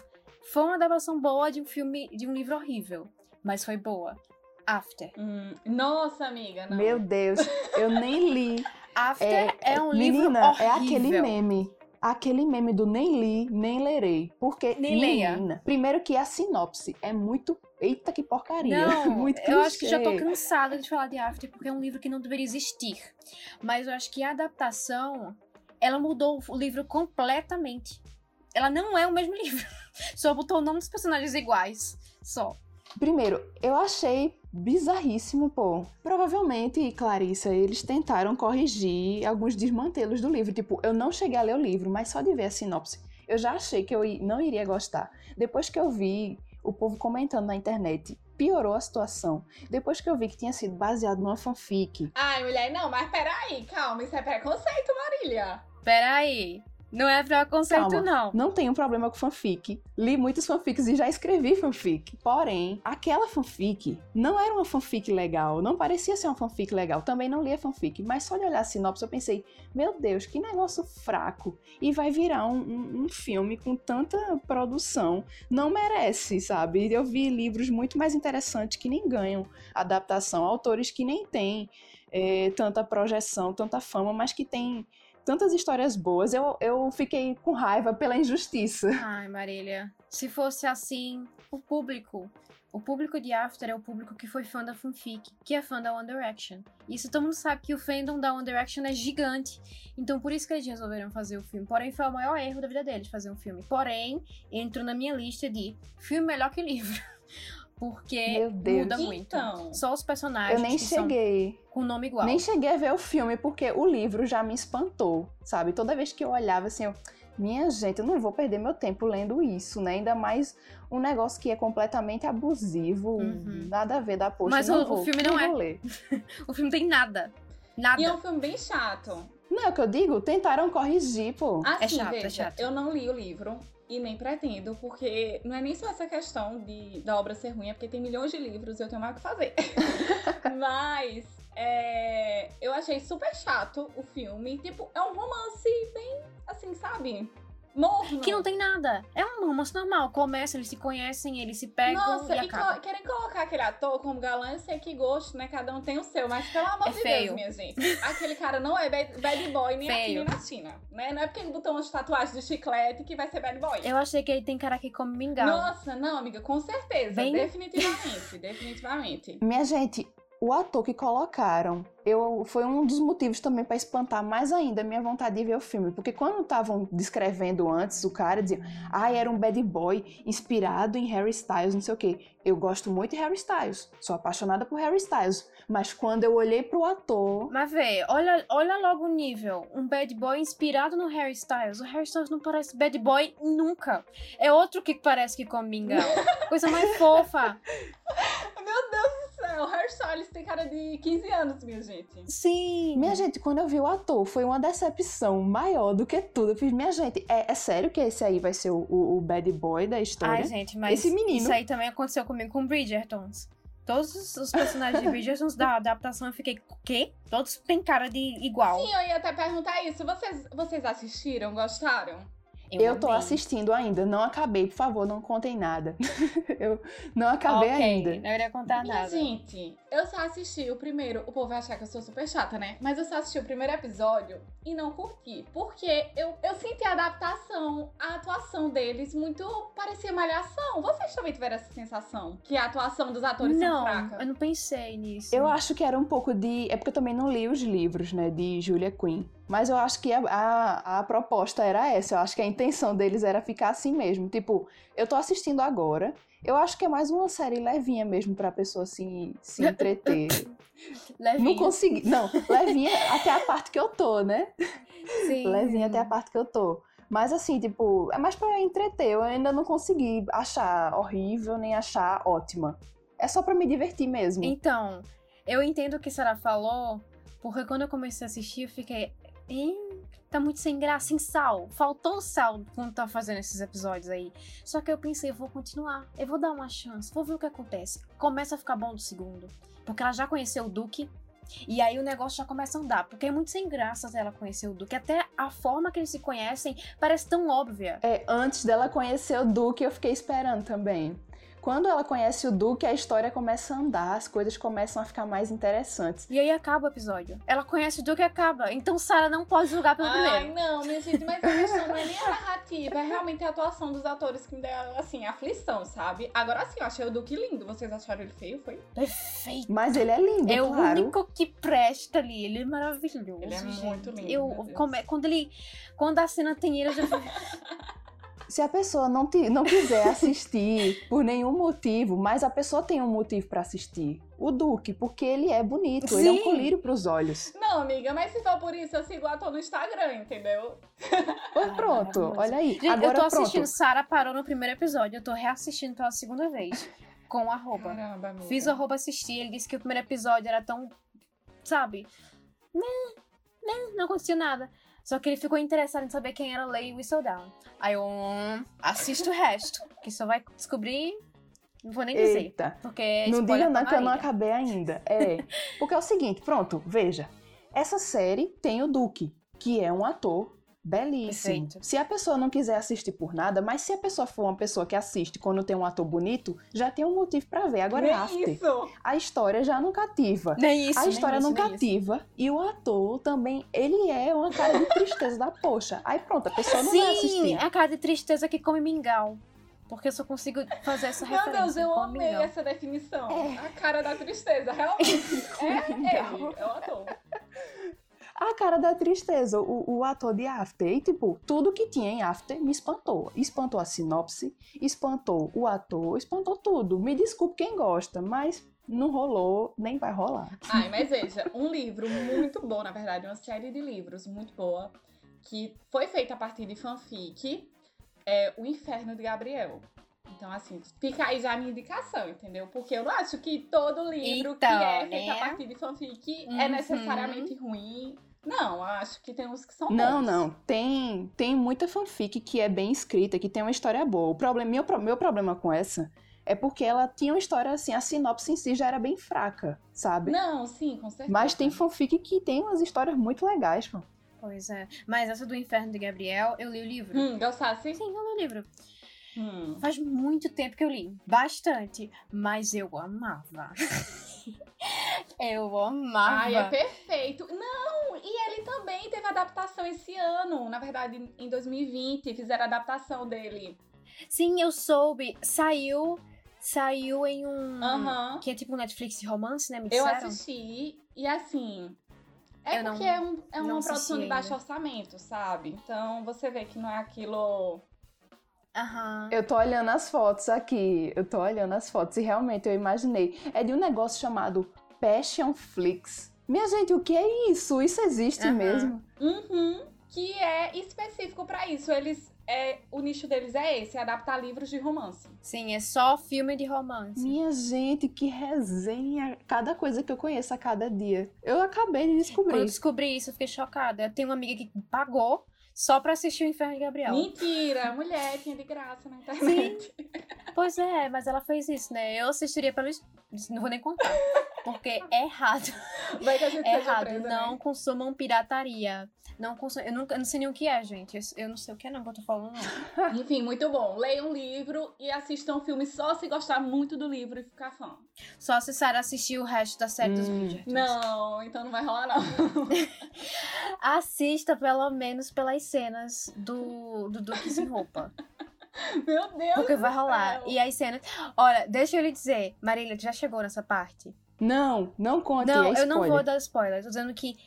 Foi uma adaptação boa de um filme, de um livro horrível, mas foi boa. After. Hum, nossa, amiga, não. Meu Deus, eu nem li. After é, é um menina, livro horrível. é aquele meme. Aquele meme do nem li, nem lerei. Porque, nem menina, leia. primeiro que a sinopse é muito Eita, que porcaria. Não, muito eu acho que já tô cansada de falar de After, porque é um livro que não deveria existir. Mas eu acho que a adaptação ela mudou o livro completamente. Ela não é o mesmo livro. Só botou o nome dos personagens iguais. Só. Primeiro, eu achei bizarríssimo, pô. Provavelmente, Clarissa, eles tentaram corrigir alguns desmantelos do livro. Tipo, eu não cheguei a ler o livro, mas só de ver a sinopse, eu já achei que eu não iria gostar. Depois que eu vi o povo comentando na internet, piorou a situação. Depois que eu vi que tinha sido baseado numa fanfic. Ai, mulher, não, mas peraí, calma, isso é preconceito, Marília. Peraí. Não é preconceito, Calma, não. Não tenho problema com fanfic. Li muitas fanfics e já escrevi fanfic. Porém, aquela fanfic não era uma fanfic legal. Não parecia ser uma fanfic legal. Também não li a fanfic. Mas só de olhar a sinopse eu pensei, meu Deus, que negócio fraco. E vai virar um, um, um filme com tanta produção. Não merece, sabe? Eu vi livros muito mais interessantes que nem ganham adaptação. Autores que nem têm é, tanta projeção, tanta fama, mas que têm tantas histórias boas. Eu, eu fiquei com raiva pela injustiça. Ai, Marília. Se fosse assim, o público. O público de After é o público que foi fã da fanfic, que é fã da One Direction. Isso todo mundo sabe que o fandom da One Direction é gigante. Então por isso que eles resolveram fazer o filme. Porém, foi o maior erro da vida deles fazer um filme. Porém, entro na minha lista de filme melhor que livro. Porque Meu Deus. muda muito. Então. Só os personagens Eu nem que são cheguei. com nome igual. Nem cheguei a ver o filme porque o livro já me espantou, sabe? Toda vez que eu olhava assim, eu, minha gente, eu não vou perder meu tempo lendo isso, né? Ainda mais um negócio que é completamente abusivo, Uhum. nada a ver da poxa. Mas não o- o vou, filme não é. ler. O filme tem nada. Nada. E é um filme bem chato. Não é o que eu digo? Tentaram corrigir, pô. Assim, chato, é veja, chato. eu não li o livro e nem pretendo, porque não é nem só essa questão de, da obra ser ruim, é porque tem milhões de livros e eu tenho mais o que fazer. Mas é, eu achei super chato o filme. Tipo, é um romance bem assim, sabe? Morno. Que não tem nada. É um romance normal. Começa, eles se conhecem, eles se pegam Nossa, e e acaba. co- querem colocar aquele ator como galã, eu sei que gosto, né? Cada um tem o seu, mas pelo amor É de feio. Deus, minha gente. Aquele cara não é bad, bad boy nem aqui Feio. nem na China, né? Não é porque ele botou umas tatuagens de chiclete que vai ser bad boy. Eu achei que ele tem cara que come mingau. Nossa, não, amiga, com certeza. Bem- Definitivamente, definitivamente. Minha gente, o ator que colocaram, eu foi um dos motivos também pra espantar mais ainda a minha vontade de ver o filme, porque quando estavam descrevendo antes, o cara dizia: "Ah, era um bad boy inspirado em Harry Styles, não sei o quê". Eu gosto muito de Harry Styles, sou apaixonada por Harry Styles, mas quando eu olhei pro ator, Mas vê, olha, olha logo o nível. Um bad boy inspirado no Harry Styles. O Harry Styles não parece bad boy nunca. É outro que parece que come mingau. Coisa mais fofa. Meu Deus do céu, o Harry Styles tem cara de 15 anos, minha gente. Sim. minha gente, quando eu vi o ator, foi uma decepção maior do que tudo. Eu fiz, minha gente, é, é sério que esse aí vai ser o, o- o bad boy da história? Ai, gente, mas Esse menino. isso aí também aconteceu comigo com Bridgertons. Todos os- os personagens de Bridgertons da adaptação eu fiquei, o quê? Todos têm cara de igual. Sim, eu ia até perguntar isso. Vocês, vocês assistiram? Gostaram? Eu tô amei. assistindo ainda, não acabei, por favor, não contem nada. eu não acabei Ok, ainda. Não iria contar nada. gente, eu só assisti o primeiro. O povo vai achar que eu sou super chata, né? Mas eu só assisti o primeiro episódio e não curti. Porque eu, eu senti a adaptação, a atuação deles muito parecia malhação. Vocês também tiveram essa sensação? Que a atuação dos atores são Não, fraca? eu não pensei nisso. Eu acho que era um pouco de. É porque eu também não li os livros, né, de Julia Quinn. Mas eu acho que a, a, a proposta era essa. Eu acho que a intenção deles era ficar assim mesmo. Tipo, eu tô assistindo agora. Eu acho que é mais uma série levinha mesmo pra pessoa se, se entreter. Levinho. não consegui. Não, levinha até a parte que eu tô, né? Sim. levinha até a parte que eu tô. Mas assim, tipo, é mais pra entreter. Eu ainda não consegui achar horrível nem achar ótima. É só pra me divertir mesmo. Então, eu entendo o que a Sarah falou, porque quando eu comecei a assistir, eu fiquei. Hein? Tá muito sem graça, sem sal. Faltou sal quando tá fazendo esses episódios aí. Só que eu pensei, eu vou continuar. Eu vou dar uma chance, vou ver o que acontece. Começa a ficar bom do segundo. Porque ela já conheceu o Duque. E aí o negócio já começa a andar. Porque é muito sem graça ela conhecer o Duque. Até a forma que eles se conhecem parece tão óbvia. É, antes dela conhecer o Duque, eu fiquei esperando também. Quando ela conhece o Duque, a história começa a andar, as coisas começam a ficar mais interessantes. E aí acaba o episódio. Ela conhece o Duque e acaba. Então Sarah não pode julgar pelo Ai, primeiro. não, minha gente, mas a questão não é nem a narrativa, é realmente a atuação dos atores que me deu, assim, aflição, sabe? Agora sim, eu achei o Duque lindo. Vocês acharam ele feio? Foi? Perfeito. Mas ele é lindo, É o claro. único que presta ali. Ele é maravilhoso. Ele é gente. muito lindo, Eu, come- quando ele. Quando a cena tem ele, eu já. Se a pessoa não, te- não quiser assistir por nenhum motivo, mas a pessoa tem um motivo pra assistir. O Duque, porque ele é bonito, ele é um Sim. colírio pros olhos. Não, amiga, mas se for por isso, eu sigo o ator no Instagram, entendeu? Pois Ai, pronto, olha aí. Gente, Agora eu tô assistindo. pronto. Sarah parou no primeiro episódio. Eu tô reassistindo pela segunda vez. com o arroba. Caramba, amiga. Fiz o arroba assistir, ele disse que o primeiro episódio era tão, sabe? Né, né, não aconteceu nada. Só que ele ficou interessado em saber quem era Lady Whistledown. Aí eu hum, assisto o resto, que só vai descobrir. Não vou nem dizer. Eita. Porque Não diga pra não que eu não acabei ainda. É. Porque é o seguinte, pronto, veja. Essa série tem o Duque, que é um ator belíssimo. Perfeito. Se a pessoa não quiser assistir por nada, mas se a pessoa for uma pessoa que assiste quando tem um ator bonito, já tem um motivo pra ver. Agora, Nem After, isso. a história já não cativa. Nem isso, a história isso, não isso. cativa e o ator também, ele é uma cara de tristeza da poxa. Aí pronto, a pessoa não vai Sim, assistir. é a cara de tristeza que come mingau. Porque eu só consigo fazer essa Meu referência. Deus, eu amei mingau. essa definição. É. A cara da tristeza, realmente. É ele, é o ator. A cara da tristeza, o, o ator de After. E, tipo, tudo que tinha em After me espantou. Espantou a sinopse, espantou o ator, espantou tudo. Me desculpe quem gosta, mas não rolou, nem vai rolar. Ai, mas veja, um livro muito bom, na verdade, uma série de livros muito boa, que foi feita a partir de fanfic, é O Inferno de Gabriel. Então, assim, fica aí já a minha indicação, entendeu? Porque eu não acho que todo livro que Então, é feito né? a partir de fanfic é Uhum. necessariamente ruim. Não, acho que tem uns que são Não, bons. não. Tem, tem muita fanfic que é bem escrita, que tem uma história boa. O problema, meu, meu problema com essa é porque ela tinha uma história assim, a sinopse em si já era bem fraca, sabe? Não, sim, com certeza. Mas tem fanfic que tem umas histórias muito legais, pô. Pois é. Mas essa do Inferno de Gabriel, eu li o livro. Hum, gostasse? Sim, eu li o livro. Hum. Faz muito tempo que eu li. Bastante. Mas eu amava. eu amava. Ai, é perfeito. Não, e ele também teve adaptação esse ano. Na verdade, em 2020, fizeram a adaptação dele. Sim, eu soube. Saiu. Saiu em um. Aham. Que é tipo um Netflix de romance, né? Me Eu disseram. assisti e assim. É Eu não- porque é, um- é não uma produção de baixo orçamento, sabe? Então você vê que não é aquilo. Aham. Eu tô olhando as fotos aqui, eu tô olhando as fotos e realmente eu imaginei. É de um negócio chamado Passion Flix. Minha gente, o que é isso? Isso existe Aham. mesmo? Uhum, que é específico pra isso. Eles. É, o nicho deles é esse, é adaptar livros de romance. Sim, é só filme de romance. Minha gente, que resenha! Cada coisa que eu conheço a cada dia. Eu acabei de Quando eu descobrir. descobri isso, eu fiquei chocada. Eu tenho uma amiga que pagou só pra assistir o Inferno de Gabriel. Mentira, mulher tinha de graça na internet. Pois é, mas ela fez isso, né? Eu assistiria pelo. Não vou nem contar. Porque é errado. Vai que a gente É errado. presa, não né? consumam pirataria. Não consumam. Eu, nunca, eu não sei nem o que é, gente. Eu, eu não sei o que é, não, que eu tô falando, não. Enfim, muito bom. Leiam um livro e assistam um filme só se gostar muito do livro e ficar fã. Só se Sarah assistir o resto da série dos Hum. Bridgertons. Não, então não vai rolar, não. Assista pelo menos pelas cenas do, do Duque sem roupa. Meu Deus. Porque vai rolar. céu. E as cenas. Olha, deixa eu lhe dizer, Marília, tu já chegou nessa parte? Não, não conte, Não, é eu não vou dar spoiler. Tô dizendo que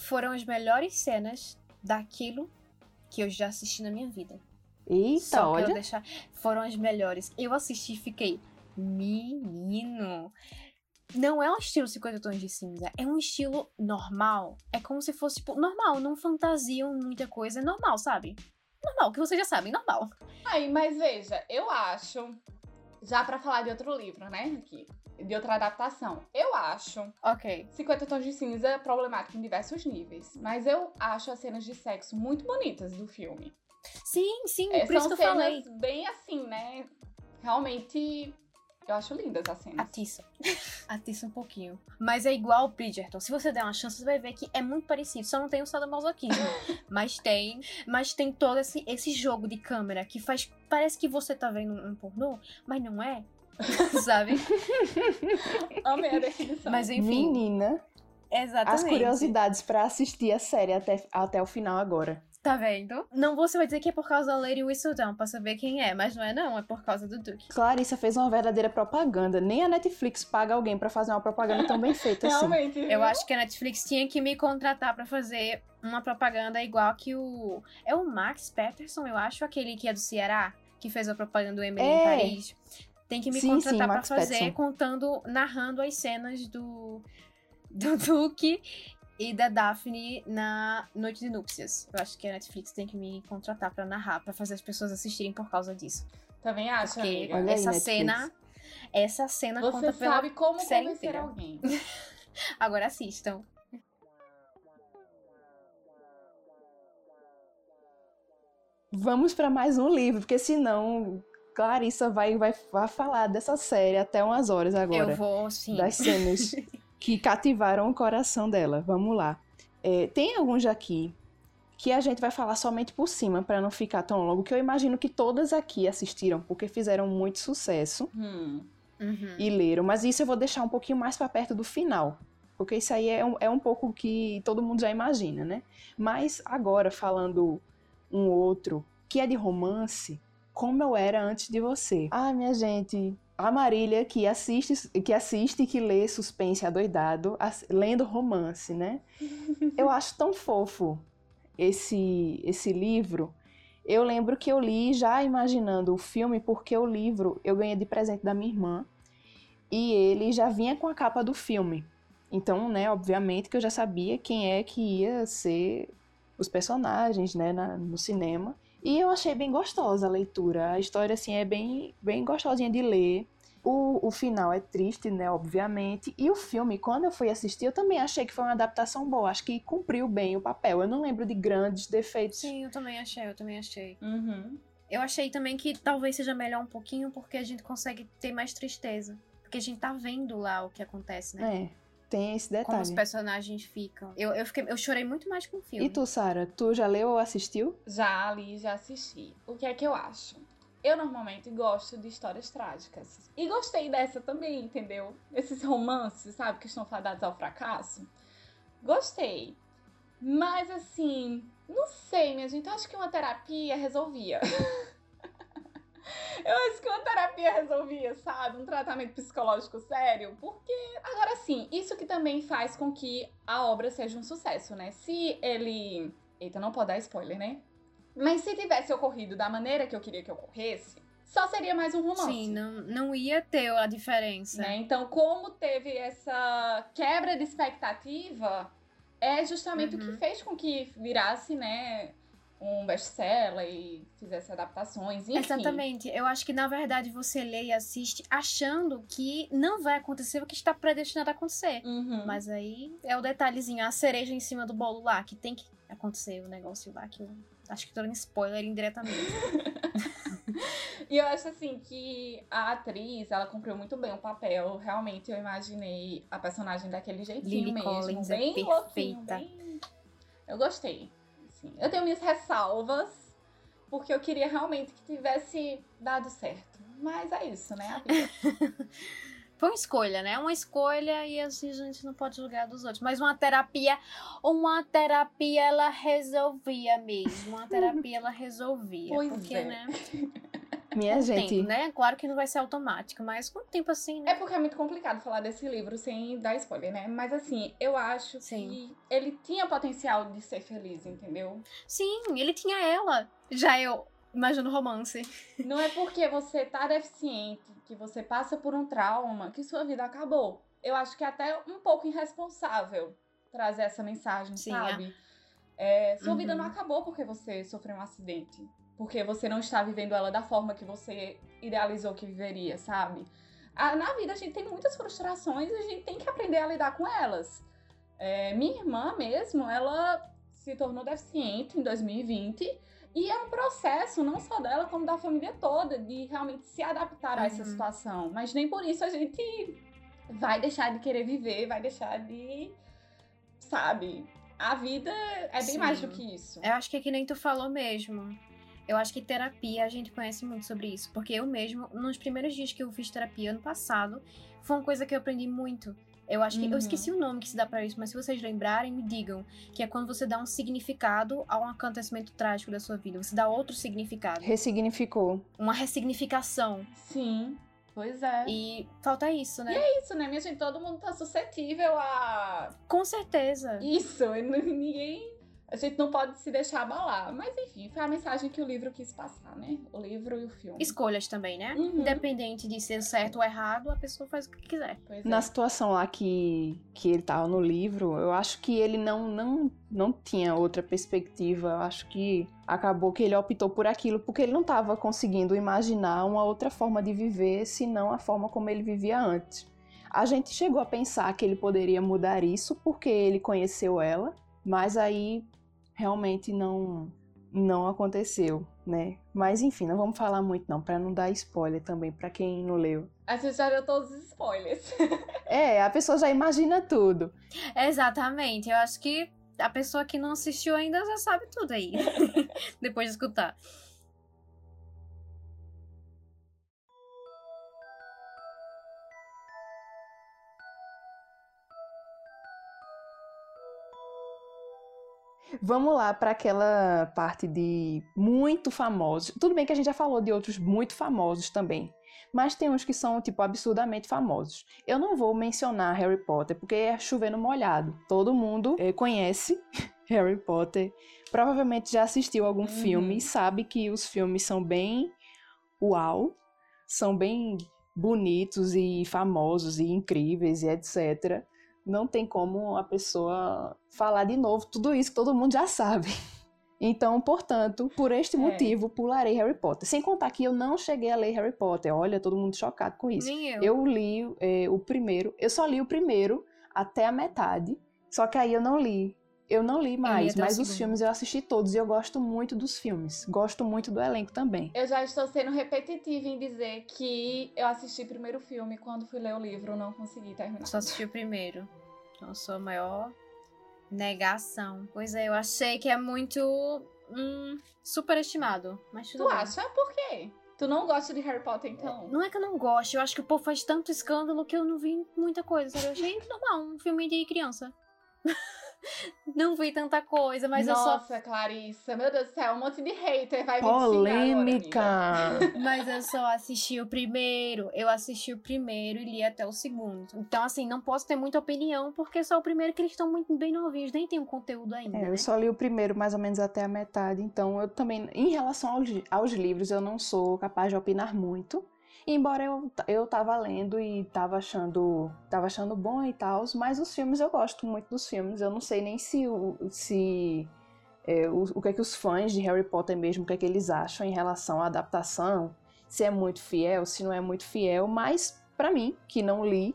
foram as melhores cenas daquilo que eu já assisti na minha vida. Eita, Só olha. deixar. Foram as melhores. Eu assisti e fiquei. Menino. Não é um estilo 50 tons de cinza. É um estilo normal. É como se fosse, tipo, normal. Não fantasiam muita coisa. É normal, sabe? Normal, que vocês já sabem, normal. Aí, mas veja, eu acho, já pra falar de outro livro, né, aqui, de outra adaptação, eu acho Ok. 50 Tons de Cinza problemático em diversos níveis, mas eu acho as cenas de sexo muito bonitas do filme. Sim, sim, É, por isso são que eu cenas falei. bem assim, né, realmente, eu acho lindas as cenas. Atiça. Atiça um pouquinho. Mas é igual o Bridgerton. Se você der uma chance, você vai ver que é muito parecido. Só não tem o sadomasoquismo. mas tem. Mas tem todo esse, esse jogo de câmera que faz. Parece que você tá vendo um pornô, mas não é. Sabe? Amei a definição. Mas enfim. Menina, Exatamente. as curiosidades pra assistir a série até, até o final agora. Tá vendo? Não você vai dizer que é por causa da Lady Whistledown pra saber quem é, mas não é não, é por causa do Duke. Clarissa fez uma verdadeira propaganda. Nem a Netflix paga alguém pra fazer uma propaganda tão bem feita assim. Realmente, Eu acho que a Netflix tinha que me contratar pra fazer uma propaganda igual que o. É o Max Patterson, eu acho, aquele que é do Ceará, que fez a propaganda do Emily em É. Paris. Tem que me Sim, contratar Max fazer, Patterson. contando, narrando as cenas do, do Duke e da Daphne na Noite de Núpcias. Eu acho que a Netflix tem que me contratar pra narrar, pra fazer as pessoas assistirem por causa disso. Também acho, Porque amiga. Olha aí, essa Netflix. cena. Essa cena Você conta pela sabe como série convencer inteira. alguém. Agora assistam. Vamos para mais um livro, porque senão Clarissa vai, vai, vai falar dessa série até umas horas agora. Eu vou, sim. Das cenas que cativaram o coração dela. Vamos lá. É, tem alguns aqui que a gente vai falar somente por cima, para não ficar tão longo, que eu imagino que todas aqui assistiram, porque fizeram muito sucesso Hum. Uhum. e leram. Mas isso eu vou deixar um pouquinho mais para perto do final. Porque isso aí é um, é um pouco que todo mundo já imagina, né? Mas agora, falando um outro, que é de romance, como eu era antes de você. Ah, minha gente, a Marília que assiste, que assiste e que lê suspense adoidado, lendo romance, né? Eu acho tão fofo esse, esse livro. Eu lembro que eu li já imaginando o filme, porque o livro eu ganhei de presente da minha irmã e ele já vinha com a capa do filme. Então, né, obviamente que eu já sabia quem é que ia ser os personagens, né, na- no cinema. E eu achei bem gostosa a leitura. A história, assim, é bem, bem gostosinha de ler. O, o final é triste, né, obviamente. E o filme, quando eu fui assistir, eu também achei que foi uma adaptação boa. Acho que cumpriu bem o papel. Eu não lembro de grandes defeitos. Sim, eu também achei, eu também achei. Uhum. Eu achei também que talvez seja melhor um pouquinho porque a gente consegue ter mais tristeza. Porque a gente tá vendo lá o que acontece, né? É, tem esse Como os detalhe. personagens ficam. Eu, eu, fiquei, eu chorei muito mais com o filme. E tu, Sara, tu já leu ou assistiu? Já li, já assisti. O que é que eu acho? Eu normalmente gosto de histórias trágicas. E gostei dessa também, entendeu? Esses romances, sabe, que estão fadados ao fracasso. Gostei. Mas assim, não sei, minha gente. Eu acho que uma terapia resolvia. Eu acho que uma terapia resolvia, sabe? Um tratamento psicológico sério. Porque, agora sim, isso que também faz com que a obra seja um sucesso, né? Se ele. Eita, não pode dar spoiler, né? Mas se tivesse ocorrido da maneira que eu queria que ocorresse, só seria mais um romance. Sim, não, não ia ter a diferença. né? Então, como teve essa quebra de expectativa, é justamente o Uhum. que fez com que virasse, né, um best-seller e fizesse adaptações, enfim. Exatamente. Eu acho que, na verdade, você lê e assiste achando que não vai acontecer o que está predestinado a acontecer. Uhum. Mas aí é o detalhezinho, a cereja em cima do bolo lá, que tem que acontecer o negócio lá, que eu acho que tô dando spoiler indiretamente. E eu acho assim que a atriz, ela cumpriu muito bem o papel. Realmente eu imaginei a personagem daquele jeitinho Lily mesmo. Collins é bem louquinho, perfeita. bem... Eu gostei. Assim. Eu tenho minhas ressalvas, porque eu queria realmente que tivesse dado certo. Mas é isso, né? Foi uma escolha, né? Uma escolha e assim a gente não pode julgar dos outros. Mas uma terapia, uma terapia ela resolvia mesmo. Uma terapia ela resolvia. Pois porque, é. né? Minha Com gente, tempo, né? Claro que não vai ser automático, mas com o tempo assim, né? É porque é muito complicado falar desse livro sem dar spoiler, né? Mas assim, eu acho Sim. que ele tinha potencial de ser feliz, entendeu? Sim, ele tinha ela. Já eu imagino romance. Não é porque você tá deficiente, que você passa por um trauma, que sua vida acabou. Eu acho que é até um pouco irresponsável trazer essa mensagem, Sim, sabe? É, sua vida Uhum. não acabou porque você sofreu um acidente. Porque você não está vivendo ela da forma que você idealizou que viveria, sabe? Ah, na vida a gente tem muitas frustrações e a gente tem que aprender a lidar com elas. É, minha irmã mesmo, ela se tornou deficiente em 2020 e é um processo não só dela, como da família toda, de realmente se adaptar a essa Uhum. situação. Mas nem por isso a gente vai deixar de querer viver, vai deixar de. Sabe? A vida é bem Sim. mais do que isso. Eu acho que é que nem tu falou mesmo. Eu acho que terapia, a gente conhece muito sobre isso. Porque eu mesmo, nos primeiros dias que eu fiz terapia ano passado, foi uma coisa que eu aprendi muito. Eu acho que. Uhum. Eu esqueci o nome que se dá pra isso, mas se vocês lembrarem, me digam. Que é quando você dá um significado a um acontecimento trágico da sua vida. Você dá outro significado. ressignificou. Uma ressignificação. Sim, pois é. E falta isso, né? É isso, né, minha gente? Todo mundo tá suscetível a Com certeza. isso. e Ninguém. A gente não pode se deixar abalar. Mas enfim, foi a mensagem que o livro quis passar, né? O livro e o filme. Escolhas também, né? Uhum. Independente de ser certo ou errado, a pessoa faz o que quiser. Pois é. Na situação lá que, que ele tava no livro, eu acho que ele não, não, não tinha outra perspectiva. Eu acho que acabou que ele optou por aquilo porque ele não estava conseguindo imaginar uma outra forma de viver senão a forma como ele vivia antes. A gente chegou a pensar que ele poderia mudar isso porque ele conheceu ela, mas aí realmente não não aconteceu, né? Mas enfim, não vamos falar muito não, para não dar spoiler também para quem não leu. A gente já deu todos os spoilers. É, a pessoa já imagina tudo. Exatamente. Eu acho que a pessoa que não assistiu ainda já sabe tudo aí. Depois de escutar. Vamos lá para aquela parte de muito famosos. Tudo bem que a gente já falou de outros muito famosos também, mas tem uns que são tipo absurdamente famosos. Eu não vou mencionar Harry Potter porque é chovendo molhado. Todo mundo eh, conhece Harry Potter, provavelmente já assistiu algum Uhum. filme e sabe que os filmes são bem uau, são bem bonitos e famosos e incríveis e etc. Não tem como a pessoa falar de novo tudo isso que todo mundo já sabe. Então, portanto, por este É. motivo, pularei Harry Potter. Sem contar que eu não cheguei a ler Harry Potter. Olha, todo mundo chocado com isso. Nem eu. Eu li eh, o primeiro, eu só li o primeiro até a metade, só que aí eu não li. Eu não li mais, mas os filmes eu assisti todos e eu gosto muito dos filmes. Gosto muito do elenco também. Eu já estou sendo repetitiva em dizer que eu assisti primeiro o filme quando fui ler o livro, não consegui terminar. Só assisti o primeiro. Então, eu sou a maior negação. Pois é, eu achei que é muito hum, superestimado. Mas tudo Tu bem. acha? Por quê? Tu não gosta de Harry Potter, então? Não é que eu não gosto, eu acho que o povo faz tanto escândalo que eu não vi muita coisa, sabe? Eu achei normal, um filme de criança. não vi tanta coisa, mas eu só Nossa, Clarissa, meu Deus do céu, um monte de hater vai agora, Polêmica! amiga. Mas eu só assisti o primeiro. Eu assisti o primeiro e li até o segundo. Então, assim, não posso ter muita opinião, porque só o primeiro que eles estão muito bem novinhos, nem tem um conteúdo ainda. É, né? eu só li o primeiro mais ou menos até a metade, então eu também, em relação aos, aos livros, eu não sou capaz de opinar muito. Embora eu, eu tava lendo e tava achando, tava achando bom e tal, mas os filmes eu gosto muito dos filmes. Eu não sei nem se, se é, o, o que é que os fãs de Harry Potter mesmo, o que é que eles acham em relação à adaptação, se é muito fiel, se não é muito fiel, mas pra mim, que não li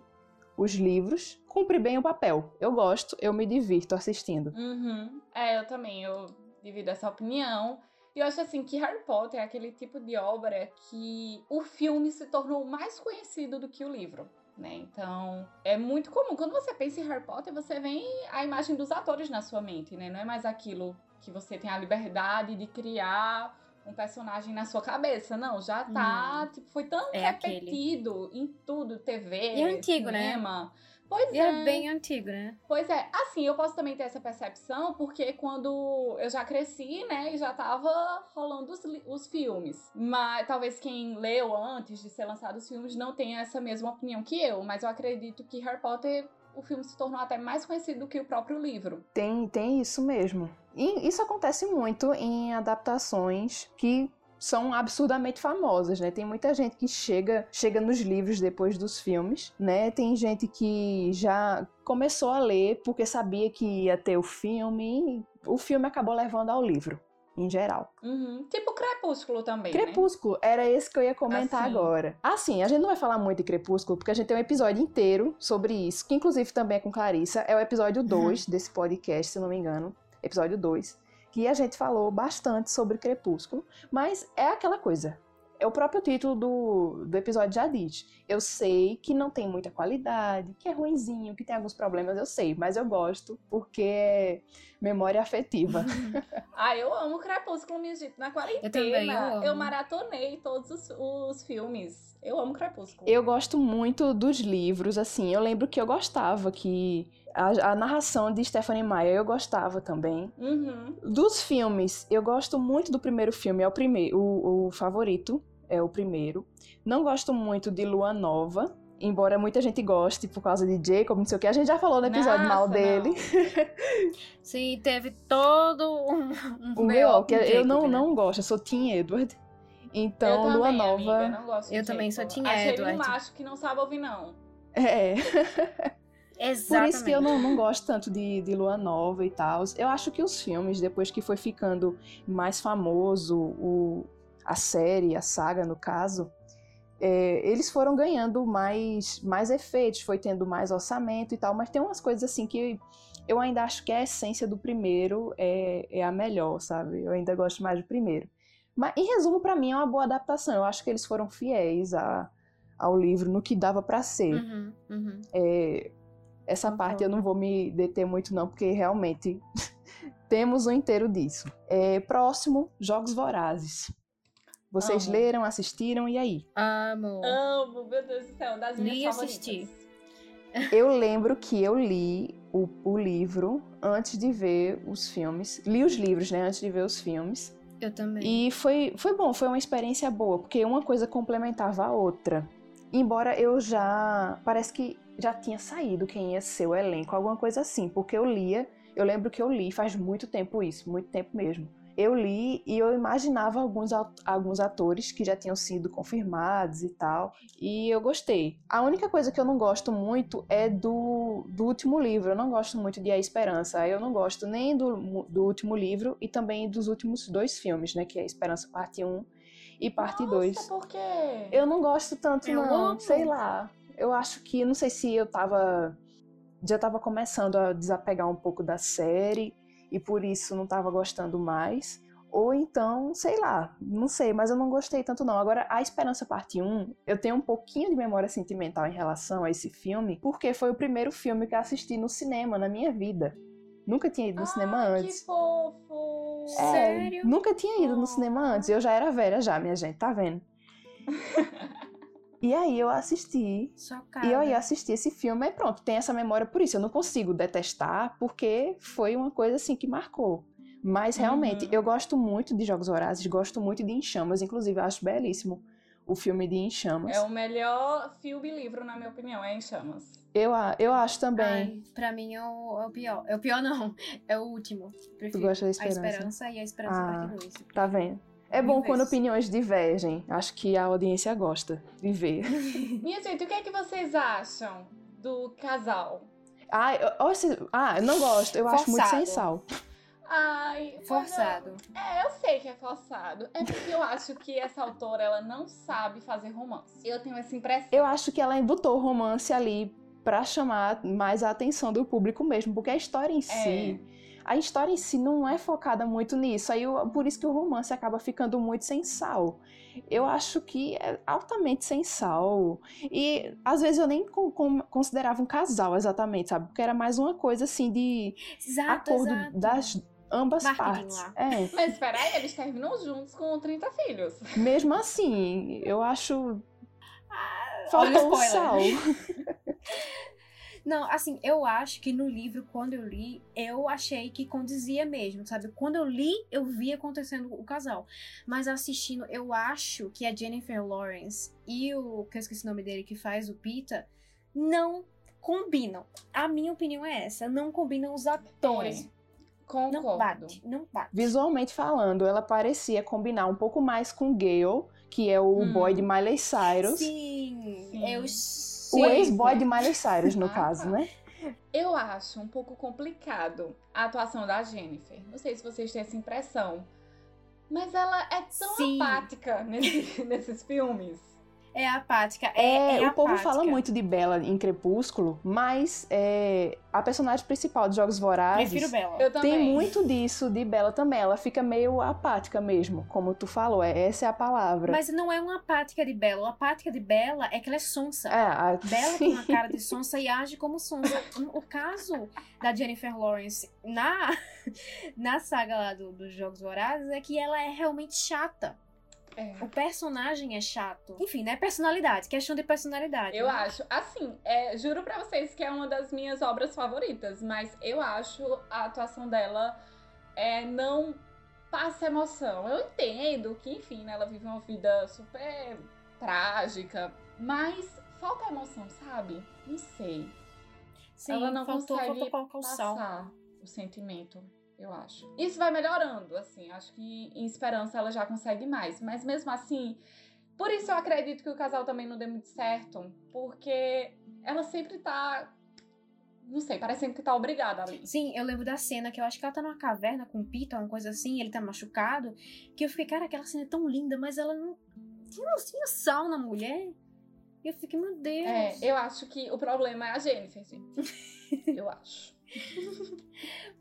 os livros, cumpre bem o papel. Eu gosto, eu me divirto assistindo. Uhum. É, eu também, eu divido essa opinião. E eu acho assim que Harry Potter é aquele tipo de obra que o filme se tornou mais conhecido do que o livro. Né? Então, é muito comum. Quando você pensa em Harry Potter, você vem a imagem dos atores na sua mente, né? Não é mais aquilo que você tem a liberdade de criar um personagem na sua cabeça. Não, já tá. Tipo, foi tão É aquele. repetido em tudo, TV, E é antigo, né? Pois E é. é bem antigo, né? Pois é, assim, eu posso também ter essa percepção, porque quando eu já cresci, né, e já tava rolando os, os filmes. Mas talvez quem leu antes de ser lançado os filmes não tenha essa mesma opinião que eu, mas eu acredito que Harry Potter, o filme se tornou até mais conhecido do que o próprio livro. Tem, tem isso mesmo. E isso acontece muito em adaptações que são absurdamente famosas, né? Tem muita gente que chega, chega nos livros depois dos filmes, né? Tem gente que já começou a ler porque sabia que ia ter o filme e o filme acabou levando ao livro, em geral. Uhum. Tipo Crepúsculo também, né? Crepúsculo, era esse que eu ia comentar Assim. agora. Assim, a gente não vai falar muito de Crepúsculo, porque a gente tem um episódio inteiro sobre isso, que inclusive também é com Clarissa. É o episódio 2 desse podcast, se não me engano. Episódio 2. Que a gente falou bastante sobre Crepúsculo. Mas é aquela coisa. É o próprio título do, do episódio já diz. Eu sei que não tem muita qualidade, que é ruinzinho, que tem alguns problemas, eu sei, mas eu gosto porque é memória afetiva. Ah, eu amo Crepúsculo, minha gente. Na quarentena, Eu também, eu amo. maratonei todos os, os filmes. Eu amo Crepúsculo. Eu gosto muito dos livros, assim. Eu lembro que eu gostava que a, a narração de Stephanie Meyer eu gostava também. Uhum. Dos filmes, eu gosto muito do primeiro filme, é o primeiro, o, o favorito é o primeiro. Não gosto muito de Lua Nova. Embora muita gente goste por causa de Jacob, não sei o que, a gente já falou no episódio Nossa, mal dele. Sim, teve todo um, um O meu, que eu não, né? não gosto, eu sou Team Edward. eu Então, também, Lua amiga, Nova. não gosto de Eu também sou. Team Achei ele um Edward. macho que não sabe ouvir, não. É. Por Exatamente. isso que eu não, não gosto tanto de, de Lua Nova e tal. Eu acho que os filmes, depois que foi ficando mais famoso, o, a série, a saga no caso, é, eles foram ganhando mais, mais efeitos, foi tendo mais orçamento e tal, mas tem umas coisas assim que eu ainda acho que a essência do primeiro é, é a melhor, sabe? Eu ainda gosto mais do primeiro. Mas, em resumo, pra mim é uma boa adaptação. Eu acho que eles foram fiéis a, ao livro no que dava pra ser. Uhum, uhum. É, essa Concordo. parte eu não vou me deter muito, não, porque realmente temos um inteiro disso. É, próximo, Jogos Vorazes. Vocês Amo. leram, assistiram, e aí? Amo. Amo, meu Deus do céu, das Li minhas e assisti. favoritas. Eu lembro que eu li o, o livro antes de ver os filmes. Li os livros, né, antes de ver os filmes. Eu também. E foi, foi bom, foi uma experiência boa, porque uma coisa complementava a outra. Embora eu já. Parece que já tinha saído quem ia ser o elenco, alguma coisa assim, porque eu lia. Eu lembro que eu li faz muito tempo isso, muito tempo mesmo. Eu li e eu imaginava alguns, alguns atores que já tinham sido confirmados e tal, e eu gostei. A única coisa que eu não gosto muito é do, do último livro. Eu não gosto muito de A Esperança. Eu não gosto nem do, do último livro e também dos últimos dois filmes, né? Que é A Esperança Parte 1 e Parte Nossa, 2. por quê? Eu não gosto tanto, Eu não. amo. Sei lá. Eu acho que, não sei se eu tava. Já tava começando a desapegar um pouco da série e por isso não tava gostando mais. Ou então, sei lá, não sei, mas eu não gostei tanto não. Agora, A Esperança Parte 1, eu tenho um pouquinho de memória sentimental em relação a esse filme, porque foi o primeiro filme que eu assisti no cinema na minha vida. Nunca tinha ido no cinema Ai, antes. Que fofo! É, Sério? Nunca tinha ido no cinema antes. Eu já era velha já, minha gente, tá vendo? e aí eu assisti. Chocada. E eu ia assistir esse filme e pronto, tem essa memória por isso. Eu não consigo detestar, porque foi uma coisa assim que marcou. Mas realmente, Uhum. eu gosto muito de Jogos Vorazes, gosto muito de Em Chamas, inclusive eu acho belíssimo o filme de Em Chamas. É o melhor filme e livro, na minha opinião, é Em Chamas. Eu, a- eu acho também. Ai, pra mim é o, é o pior. É o pior, não. É o último. Prefiro gosta da A Esperança? Esperança e a Esperança Ah. parte 2. Tá vendo? É bom quando opiniões divergem. Acho que a audiência gosta de ver. Minha gente, o que é que vocês acham do casal? Ah, eu, esse- ah, eu não gosto. Eu acho muito sem Forçado. sal. Ai, Forçado. É, eu sei que é forçado. É porque eu acho que essa autora, ela não sabe fazer romance. Eu tenho essa impressão. Eu acho que ela o romance ali pra chamar mais a atenção do público mesmo, porque a história em si, a história em si não é focada muito nisso. Aí eu- por isso que o romance acaba ficando muito sem sal. Eu acho que é altamente sem sal. E às vezes eu nem con- con- considerava um casal exatamente, sabe? Porque era mais uma coisa assim de Exato, acordo exato. das ambas partes. É. Mas espera aí, eles terminam juntos com 30 filhos. Mesmo assim, eu acho Olha faltou o um sal. Não, assim, eu acho que no livro, quando eu li, eu achei que condizia mesmo, sabe? Quando eu li, eu vi acontecendo o casal. Mas assistindo, eu acho que a Jennifer Lawrence e o. que eu esqueci o nome dele, que faz o Pita, não combinam. A minha opinião é essa. Não combinam os atores. Concordo. Não bate, não bate. Visualmente falando, ela parecia combinar um pouco mais com Gale, que é o Hum. boy de Miley Cyrus. Sim, Sim. eu O ex-boy de Miley Cyrus, no Ah, caso, né? Eu acho um pouco complicado a atuação da Jennifer. Não sei se vocês têm essa impressão. Mas ela é tão Sim. apática nesse- nesses filmes. É apática. É, É, é o povo apática. fala muito de Bella em Crepúsculo, mas é, a personagem principal de Jogos Vorazes Prefiro Bella. Eu também. tem muito disso de Bella também. Ela fica meio apática mesmo, como tu falou. é- Essa é a palavra. Mas não é uma apática de Bella. A apática de Bella é que ela é sonsa. É, a- Bella tem uma cara de sonsa e age como sonsa. O caso da Jennifer Lawrence na, na saga lá do- dos Jogos Vorazes é que ela é realmente chata. É. O personagem é chato. Enfim, né? Personalidade. Questão de personalidade. Eu né? acho, assim, é, juro pra vocês que é uma das minhas obras favoritas, mas eu acho a atuação dela é, não passa emoção. Eu entendo que, enfim, né, ela vive uma vida super trágica, mas falta emoção, sabe? Não sei. Sim, ela não faltou, consegue faltou passar o sentimento, eu acho. Isso vai melhorando, assim. Acho que em Esperança ela já consegue mais. Mas mesmo assim, por isso eu acredito que o casal também não deu muito certo. Porque ela sempre tá. Não sei, parecendo que tá obrigada ali. Sim, eu lembro da cena que eu acho que ela tá numa caverna com o Peter, uma coisa assim, ele tá machucado. Que eu fiquei, cara, aquela cena é tão linda, mas ela não. Tinha, tinha sal na mulher. E eu fiquei, meu Deus. É, eu acho que o problema é a Jennifer, gente. eu acho.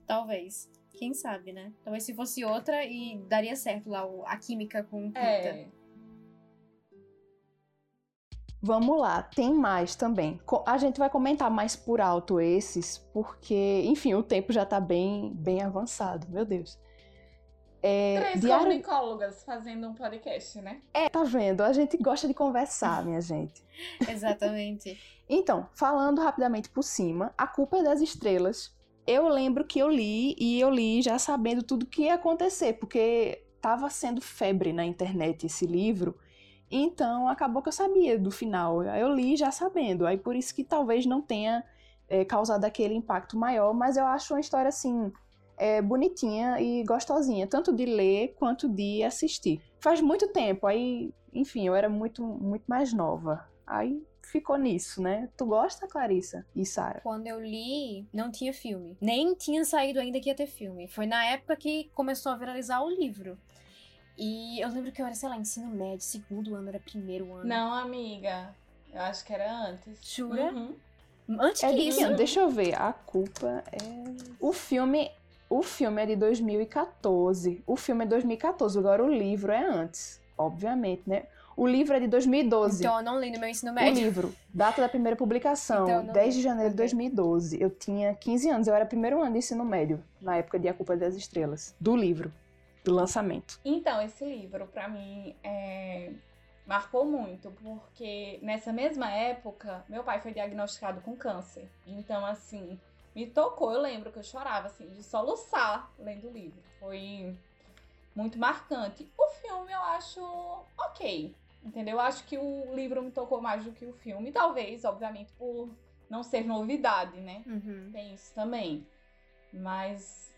Talvez. Quem sabe, né? Talvez se fosse outra e daria certo lá a química com o Peter. É. Vamos lá, tem mais também. A gente vai comentar mais por alto esses, porque, enfim, o tempo já tá bem, bem avançado, meu Deus. É, Três Diário... comunicólogas fazendo um podcast, né? É, tá vendo? A gente gosta de conversar, minha gente. Exatamente. Então, falando rapidamente por cima, A Culpa é das Estrelas. Eu lembro que eu li e eu li já sabendo tudo que ia acontecer, porque tava sendo febre na internet esse livro. Então, acabou que eu sabia do final. Eu li já sabendo. Aí por isso que talvez não tenha é, causado aquele impacto maior, mas eu acho uma história assim é, bonitinha e gostosinha, tanto de ler quanto de assistir. Faz muito tempo, aí, enfim, eu era muito, muito mais nova. Aí ficou nisso, né? Tu gosta, Clarissa e Sara? Quando eu li, não tinha filme. Nem tinha saído ainda que ia ter filme. Foi na época que começou a viralizar o livro. E eu lembro que eu era, sei lá, ensino médio, segundo ano, era primeiro ano. Não, amiga. Eu acho que era antes. Jura? Uhum. Antes É que de isso. ano? Deixa eu ver. A culpa é. O filme. O filme é de 2014. O filme é 2014. Agora o livro é antes. Obviamente, né? O livro é de 2012. Então eu não li no meu ensino o médio. livro. Data da primeira publicação. Então, não 10 de li. janeiro de Ok. 2012. Eu tinha 15 anos. Eu era primeiro ano de ensino médio. Na época de A Culpa das Estrelas. Do livro. Do lançamento. Então, esse livro, pra mim, é, marcou muito, porque nessa mesma época, meu pai foi diagnosticado com câncer. Então, assim, me tocou. Eu lembro que eu chorava, assim, de soluçar lendo o livro. Foi muito marcante. O filme eu acho ok, entendeu? Eu acho que o livro me tocou mais do que o filme. Talvez, obviamente, por não ser novidade, né? Uhum. Tem isso também. Mas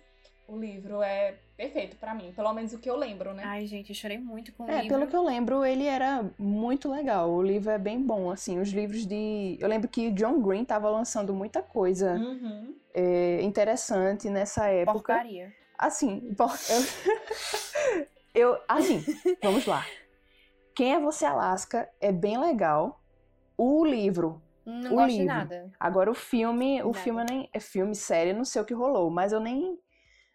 o livro é perfeito pra mim, pelo menos o que eu lembro, né? Ai, gente, eu chorei muito com o É, livro. pelo que eu lembro, ele era muito legal. O livro é bem bom, assim. Os livros de. Eu lembro que John Green tava lançando muita coisa Uhum. é, interessante nessa época. Porcaria. Assim, por- eu, eu- assim, vamos lá. Quem é você, Alaska? É bem legal. O livro. Não O gosto de livro. nada. Agora o filme, o Nada. filme nem é filme, série, não sei o que rolou, mas eu nem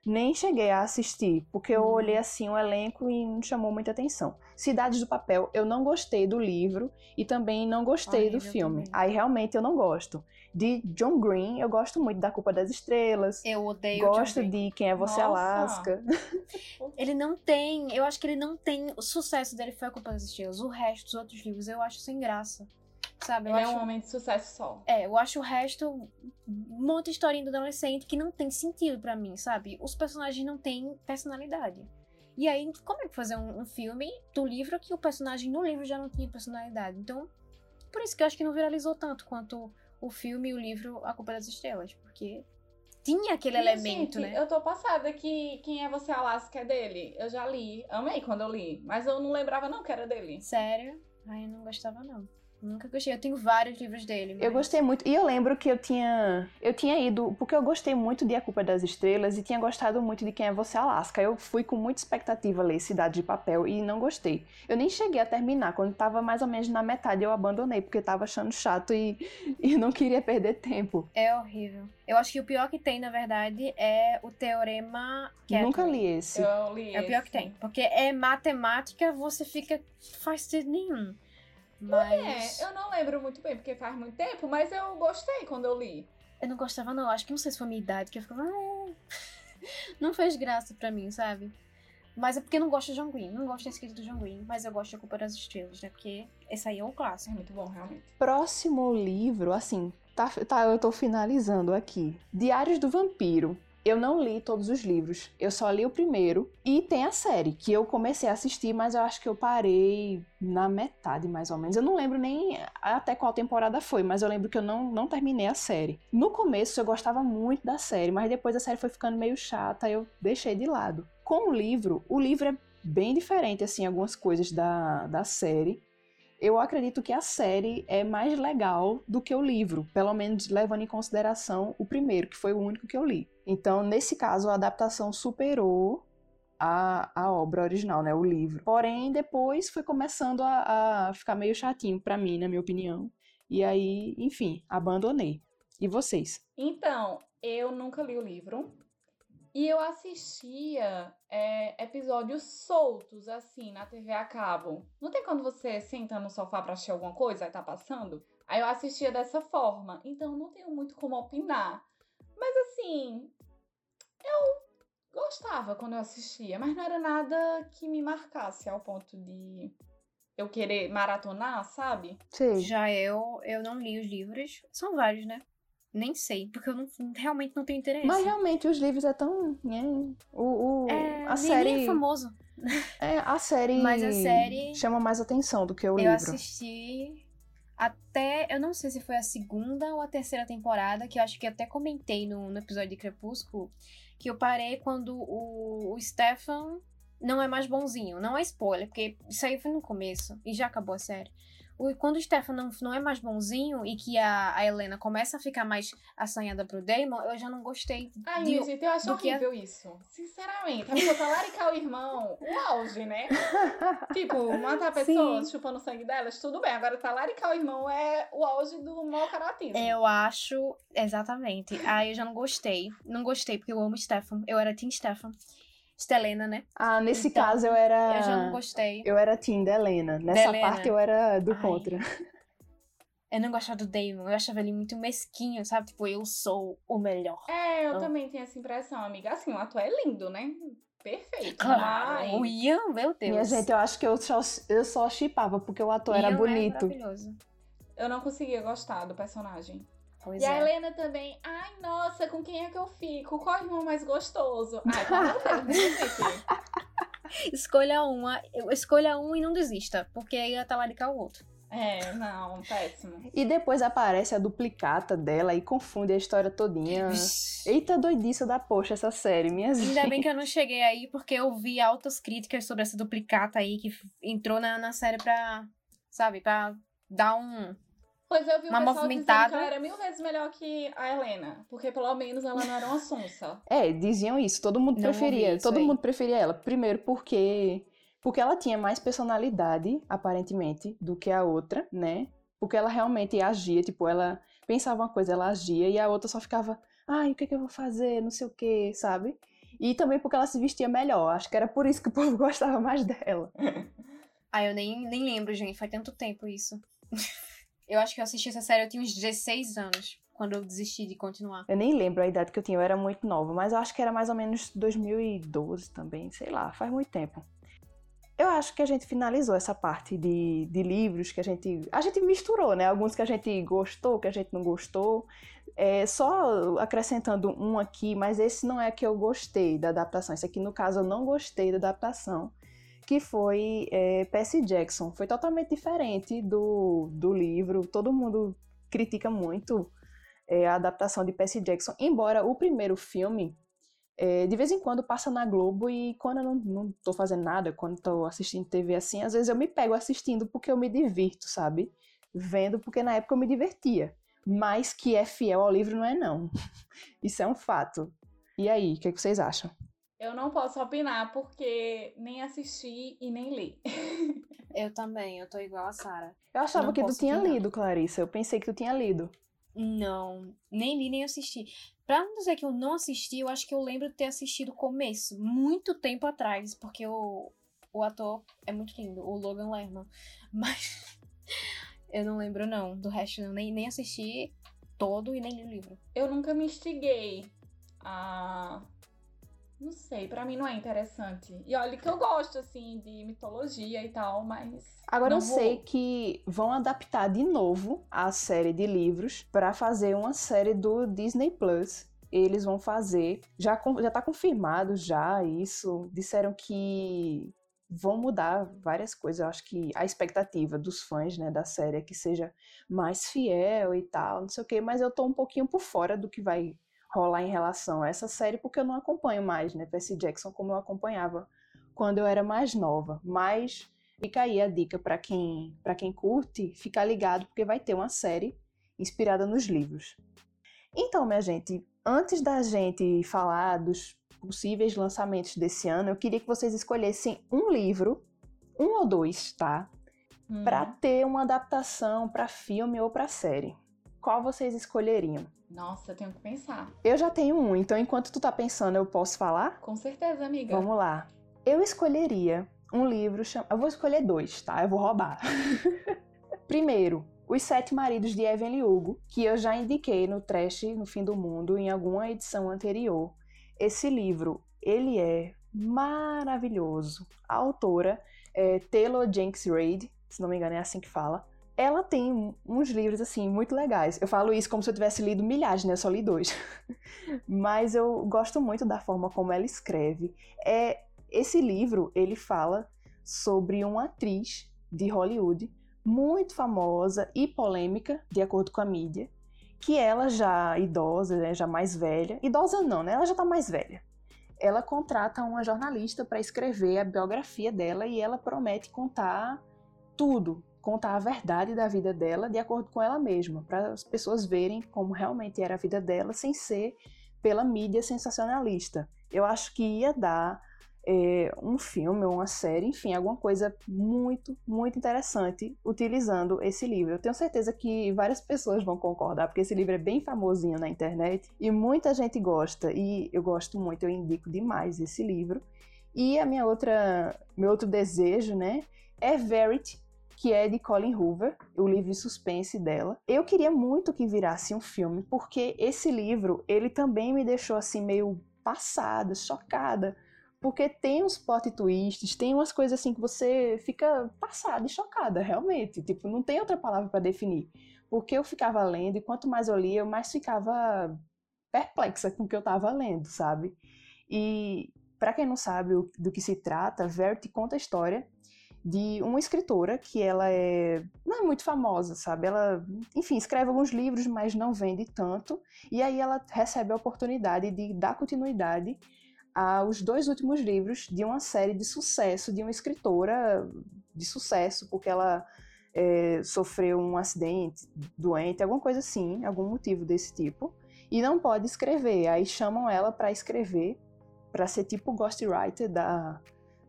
nem cheguei a assistir, porque eu olhei assim o elenco e não chamou muita atenção. Cidades do Papel, eu não gostei do livro e também não gostei do filme. também. Aí realmente eu não gosto. De John Green, eu gosto muito da Culpa das Estrelas. Eu odeio Gosto de Quem é Você, Nossa. Alaska. Ele não tem. Eu acho que ele não tem. O sucesso dele foi a culpa das estrelas. O resto dos outros livros eu acho sem graça. Sabe? Eu Ele acho. é um homem de sucesso só. É, eu acho o resto um monte de historinha do adolescente que não tem sentido pra mim, sabe? Os personagens não têm personalidade. E aí, como é que fazer um, um filme do livro que o personagem no livro já não tinha personalidade? Então, por isso que eu acho que não viralizou tanto quanto o filme e o livro A Culpa das Estrelas, porque tinha aquele E, elemento, gente, né? Eu tô passada que Quem é Você, Alaska é dele. Eu já li. Amei quando eu li. Mas eu não lembrava não que era dele. Sério? Ai, eu não gostava, não. Nunca gostei. Eu tenho vários livros dele. Eu mas- gostei muito. E eu lembro que eu tinha. Eu tinha ido. Porque eu gostei muito de A Culpa das Estrelas e tinha gostado muito de Quem é Você Alaska. Eu fui com muita expectativa ler Cidade de Papel e não gostei. Eu nem cheguei a terminar. Quando tava mais ou menos na metade, eu abandonei, porque tava achando chato e, e não queria perder tempo. É horrível. Eu acho que o pior que tem, na verdade, é o teorema. Nunca Catherine. li esse. Eu li É o pior esse. que tem. Porque é matemática, você fica. faz sentido nenhum. Mas. É, eu não lembro muito bem, porque faz muito tempo, mas eu gostei quando eu li. Eu não gostava, não. Acho que não sei se foi a minha idade, que eu ficava. "Ah". Não fez graça pra mim, sabe? Mas é porque eu não gosto de John Green. Não gosto da escrita do John Green, mas eu gosto de A Culpa das Estrelas, né? Porque esse aí é um É clássico. muito bom, realmente. Próximo livro, assim, tá, tá, eu tô finalizando aqui. Diários do Vampiro. Eu não li todos os livros. Eu só li o primeiro. E tem a série, que eu comecei a assistir, mas eu acho que eu parei na metade, mais ou menos. Eu não lembro nem até qual temporada foi, mas eu lembro que eu não, não terminei a série. No começo eu gostava muito da série, mas depois a série foi ficando meio chata, eu deixei de lado. Com o livro, o livro é bem diferente, assim, algumas coisas da, da série eu acredito que a série é mais legal do que o livro, pelo menos levando em consideração o primeiro, que foi o único que eu li. Então, nesse caso, a adaptação superou a, a obra original, né, o livro. Porém, depois foi começando a, a ficar meio chatinho para mim, na minha opinião. E aí, enfim, abandonei. E vocês? Então, eu nunca li o livro. E eu assistia é, episódios soltos, assim, na TV a cabo. Não tem quando você senta no sofá pra assistir alguma coisa e tá passando? Aí eu assistia dessa forma. Então não tenho muito como opinar. Mas assim, eu gostava quando eu assistia, mas não era nada que me marcasse ao ponto de eu querer maratonar, sabe? Sim. Já eu, eu não li os livros. São vários, né? Nem sei, porque eu não, realmente não tenho interesse. Mas realmente os livros é tão. Né? O, o, é, a série. é famoso. É, a série. Mas a série. Chama mais atenção do que o eu livro. Eu assisti até. Eu não sei se foi a segunda ou a terceira temporada, que eu acho que até comentei no, no episódio de Crepúsculo, que eu parei quando o, o Stefan não é mais bonzinho. Não é spoiler, porque isso aí foi no começo e já acabou a série quando o Stefan não, não é mais bonzinho e que a, a Helena começa a ficar mais assanhada pro Damon, eu já não gostei. Ai, de, gente, eu acho horrível a... isso. Sinceramente. A pessoa talaricar o irmão, o auge, né? tipo, matar pessoas Sim. chupando o sangue delas, tudo bem. Agora, talaricar o irmão é o auge do mau caratismo. Eu acho, exatamente. Aí eu já não gostei. Não gostei, porque eu amo Stefan. Eu era Team Stefan. Estelena, né? Ah, nesse então, caso eu era. Eu já não gostei. Eu era Tim da Helena. Nessa Helena. parte eu era do Ai. contra. Eu não gostava do Damon, eu achava ele muito mesquinho, sabe? Tipo, eu sou o melhor. É, eu também tenho essa impressão, amiga. Assim, o ator é lindo, né? Perfeito. Claro, mas... o Ian, meu Deus. Minha gente, eu acho que eu só, eu só chipava porque o ator Ian era é bonito. É maravilhoso. Eu não conseguia gostar do personagem. Pois e é. a Helena também, ai, nossa, com quem é que eu fico? Qual é o irmão mais gostoso? Ai, Escolha uma, escolha um e não desista, porque aí ia talaricar o outro. É, não, péssimo. E depois aparece a duplicata dela e confunde a história todinha. Eita doidice da poxa essa série, minha Ainda gente. bem que eu não cheguei aí, porque eu vi altas críticas sobre essa duplicata aí que entrou na, na série pra, sabe, pra dar um, Pois eu vi uma movimentada. que ela era mil vezes melhor que a Helena. Porque pelo menos ela não era uma sonsa. É, diziam isso. Todo mundo não preferia. Todo aí. mundo preferia ela. Primeiro porque. Porque ela tinha mais personalidade, aparentemente, do que a outra, né? Porque ela realmente agia, tipo, ela pensava uma coisa, ela agia, e a outra só ficava, ai, o que, é que eu vou fazer? Não sei o que, sabe? E também porque ela se vestia melhor. Acho que era por isso que o povo gostava mais dela. ah, eu nem, nem lembro, gente. Faz tanto tempo isso. Eu acho que eu assisti essa série, eu tinha uns 16 anos, quando eu desisti de continuar. Eu nem lembro a idade que eu tinha, eu era muito nova, mas eu acho que era mais ou menos 2012 também, sei lá, faz muito tempo. Eu acho que a gente finalizou essa parte de, de livros que a gente. A gente misturou, né? Alguns que a gente gostou, que a gente não gostou. É, só acrescentando um aqui, mas esse não é que eu gostei da adaptação. Esse aqui, no caso, eu não gostei da adaptação que foi é, Percy Jackson. Foi totalmente diferente do, do livro. Todo mundo critica muito é, a adaptação de Percy Jackson, embora o primeiro filme é, de vez em quando passa na Globo e quando eu não, não tô fazendo nada, quando tô assistindo TV assim, às vezes eu me pego assistindo porque eu me divirto, sabe? Vendo porque na época eu me divertia. Mas que é fiel ao livro não é não. Isso é um fato. E aí, o que, é que vocês acham? Eu não posso opinar porque nem assisti e nem li. eu também, eu tô igual a Sara. Eu achava não que tu tinha opinar. lido, Clarissa. Eu pensei que tu tinha lido. Não, nem li nem assisti. Pra não dizer que eu não assisti, eu acho que eu lembro de ter assistido o começo, muito tempo atrás, porque o, o ator é muito lindo, o Logan Lerman. Mas eu não lembro, não. Do resto, eu nem, nem assisti todo e nem li o livro. Eu nunca me instiguei a não sei, para mim não é interessante. E olha que eu gosto, assim, de mitologia e tal, mas. Agora eu vou. sei que vão adaptar de novo a série de livros para fazer uma série do Disney Plus. eles vão fazer. Já, já tá confirmado já isso. Disseram que vão mudar várias coisas. Eu acho que a expectativa dos fãs né, da série é que seja mais fiel e tal, não sei o quê, mas eu tô um pouquinho por fora do que vai rolar em relação a essa série, porque eu não acompanho mais, né, Percy Jackson como eu acompanhava quando eu era mais nova. Mas fica aí a dica para quem, quem curte, ficar ligado, porque vai ter uma série inspirada nos livros. Então, minha gente, antes da gente falar dos possíveis lançamentos desse ano, eu queria que vocês escolhessem um livro, um ou dois, tá? Hum. Para ter uma adaptação para filme ou para série. Qual vocês escolheriam? Nossa, eu tenho que pensar. Eu já tenho um, então enquanto tu tá pensando, eu posso falar? Com certeza, amiga. Vamos lá. Eu escolheria um livro, cham... eu vou escolher dois, tá? Eu vou roubar. Primeiro, Os Sete Maridos de Evelyn Hugo, que eu já indiquei no Trash no Fim do Mundo em alguma edição anterior. Esse livro, ele é maravilhoso. A autora é Taylor Jenks Reid, se não me engano é assim que fala ela tem uns livros, assim, muito legais. Eu falo isso como se eu tivesse lido milhares, né? Eu só li dois. Mas eu gosto muito da forma como ela escreve. É, esse livro, ele fala sobre uma atriz de Hollywood muito famosa e polêmica, de acordo com a mídia, que ela já idosa, né, já mais velha, idosa não, né? Ela já tá mais velha. Ela contrata uma jornalista para escrever a biografia dela e ela promete contar tudo, contar a verdade da vida dela de acordo com ela mesma, para as pessoas verem como realmente era a vida dela sem ser pela mídia sensacionalista. Eu acho que ia dar é, um filme ou uma série, enfim, alguma coisa muito, muito interessante utilizando esse livro. Eu tenho certeza que várias pessoas vão concordar, porque esse livro é bem famosinho na internet e muita gente gosta, e eu gosto muito, eu indico demais esse livro. E a minha outra, meu outro desejo, né, é Verity, que é de Colin Hoover, o livro de suspense dela. Eu queria muito que virasse um filme, porque esse livro, ele também me deixou assim meio passada, chocada, porque tem uns plot twists, tem umas coisas assim que você fica passada e chocada, realmente, tipo, não tem outra palavra para definir. Porque eu ficava lendo e quanto mais eu lia, eu mais ficava perplexa com o que eu estava lendo, sabe? E para quem não sabe do que se trata, Verity conta a história de uma escritora que ela é não é muito famosa, sabe? Ela, enfim, escreve alguns livros, mas não vende tanto. E aí ela recebe a oportunidade de dar continuidade aos dois últimos livros de uma série de sucesso de uma escritora de sucesso, porque ela é, sofreu um acidente, doente, alguma coisa assim, algum motivo desse tipo, e não pode escrever. Aí chamam ela para escrever, para ser tipo ghostwriter da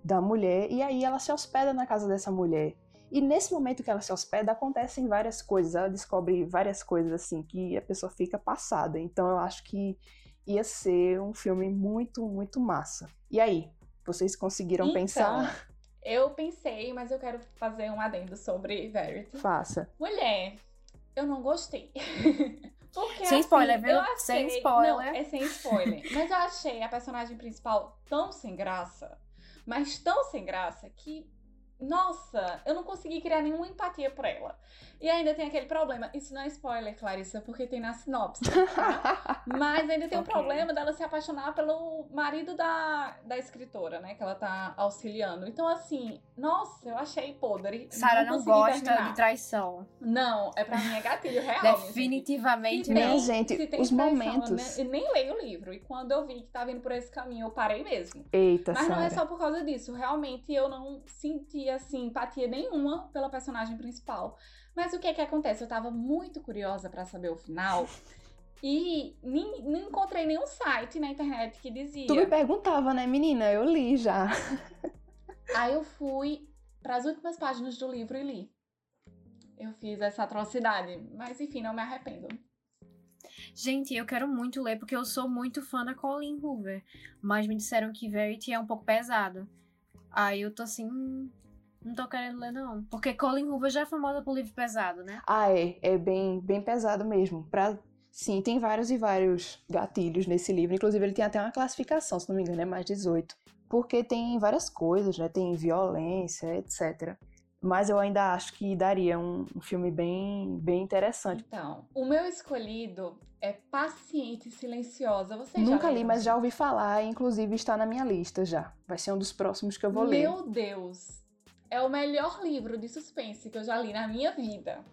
da mulher, e aí ela se hospeda na casa dessa mulher. E nesse momento que ela se hospeda, acontecem várias coisas, ela descobre várias coisas assim que a pessoa fica passada. Então eu acho que ia ser um filme muito, muito massa. E aí, vocês conseguiram então, pensar? Eu pensei, mas eu quero fazer um adendo sobre Verity. Faça. Mulher, eu não gostei. Porque, sem assim, spoiler, viu? Achei... Sem spoiler. Não, é sem spoiler. mas eu achei a personagem principal tão sem graça mas tão sem graça que, nossa, eu não consegui criar nenhuma empatia por ela. E ainda tem aquele problema. Isso não é spoiler, Clarissa, porque tem na sinopse. Tá? Mas ainda tem o okay. um problema dela se apaixonar pelo marido da, da escritora, né? Que ela tá auxiliando. Então, assim, nossa, eu achei podre. Sara não, não gosta terminar. de traição. Não, é pra mim é gatilho real. Definitivamente não. gente, os traição, momentos. Eu nem, leio o livro. E quando eu vi que tá vindo por esse caminho, eu parei mesmo. Eita, Mas Sarah. não é só por causa disso. Realmente eu não senti, assim, empatia nenhuma pela personagem principal. Mas o que é que acontece? Eu tava muito curiosa para saber o final. E nem, não encontrei nenhum site na internet que dizia. Tu me perguntava, né, menina? Eu li já. Aí eu fui para as últimas páginas do livro e li. Eu fiz essa atrocidade, mas enfim, não me arrependo. Gente, eu quero muito ler porque eu sou muito fã da Colleen Hoover, mas me disseram que Verity é um pouco pesado. Aí eu tô assim, hum, não tô querendo ler, não. Porque Colin Hoover já é famosa por livro pesado, né? Ah, é. É bem, bem pesado mesmo. Pra... Sim, tem vários e vários gatilhos nesse livro. Inclusive, ele tem até uma classificação, se não me engano, é mais 18. Porque tem várias coisas, né? Tem violência, etc. Mas eu ainda acho que daria um, um filme bem, bem interessante. Então, o meu escolhido é Paciente e Silenciosa. Você Nunca já li, mas já ouvi falar, inclusive está na minha lista já. Vai ser um dos próximos que eu vou meu ler. Meu Deus! É o melhor livro de suspense que eu já li na minha vida.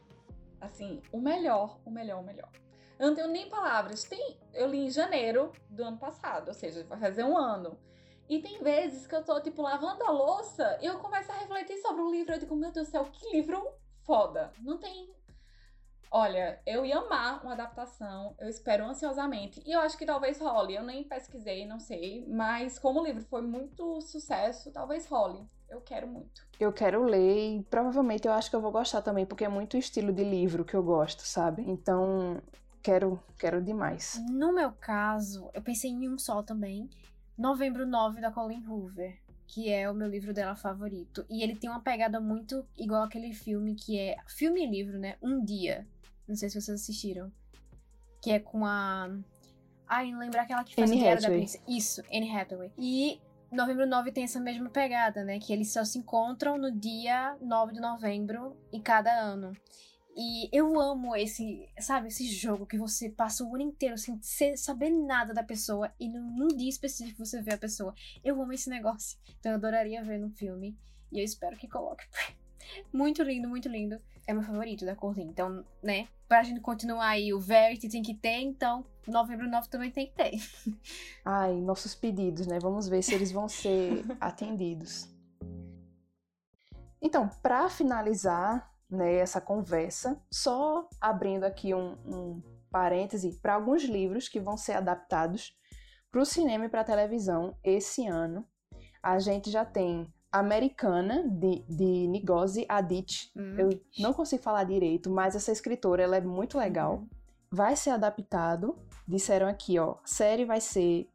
Assim, o melhor, o melhor, o melhor. Eu não tenho nem palavras. Tem, eu li em janeiro do ano passado, ou seja, vai fazer um ano. E tem vezes que eu tô, tipo, lavando a louça e eu começo a refletir sobre o livro. Eu digo, meu Deus do céu, que livro foda. Não tem. Olha, eu ia amar uma adaptação, eu espero ansiosamente. E eu acho que talvez role. Eu nem pesquisei, não sei. Mas como o livro foi muito sucesso, talvez role. Eu quero muito. Eu quero ler e provavelmente eu acho que eu vou gostar também, porque é muito estilo de livro que eu gosto, sabe? Então, quero, quero demais. No meu caso, eu pensei em um só também. Novembro 9 da Colleen Hoover, que é o meu livro dela favorito. E ele tem uma pegada muito igual aquele filme que é filme e livro, né? Um dia. Não sei se vocês assistiram. Que é com a Ai, lembro aquela que faz Anne Diário da Hathaway. Princesa. Isso, Anne Hathaway. E Novembro 9 tem essa mesma pegada, né? Que eles só se encontram no dia 9 de novembro em cada ano. E eu amo esse, sabe, esse jogo que você passa o ano inteiro sem saber nada da pessoa e num, num dia específico você vê a pessoa. Eu amo esse negócio. Então eu adoraria ver no filme. E eu espero que coloque. Muito lindo, muito lindo. É meu favorito da Corlin. Então, né? Pra gente continuar aí, o Verity tem que ter, então novembro 9 também tem que ter. Ai, nossos pedidos, né? Vamos ver se eles vão ser atendidos. Então, para finalizar né, essa conversa, só abrindo aqui um, um parêntese para alguns livros que vão ser adaptados para o cinema e para a televisão esse ano. A gente já tem Americana, de, de Ngozi Adichie. Hum. Eu não consigo falar direito, mas essa escritora ela é muito legal. Uhum. Vai ser adaptado. Disseram aqui, ó. Série vai ser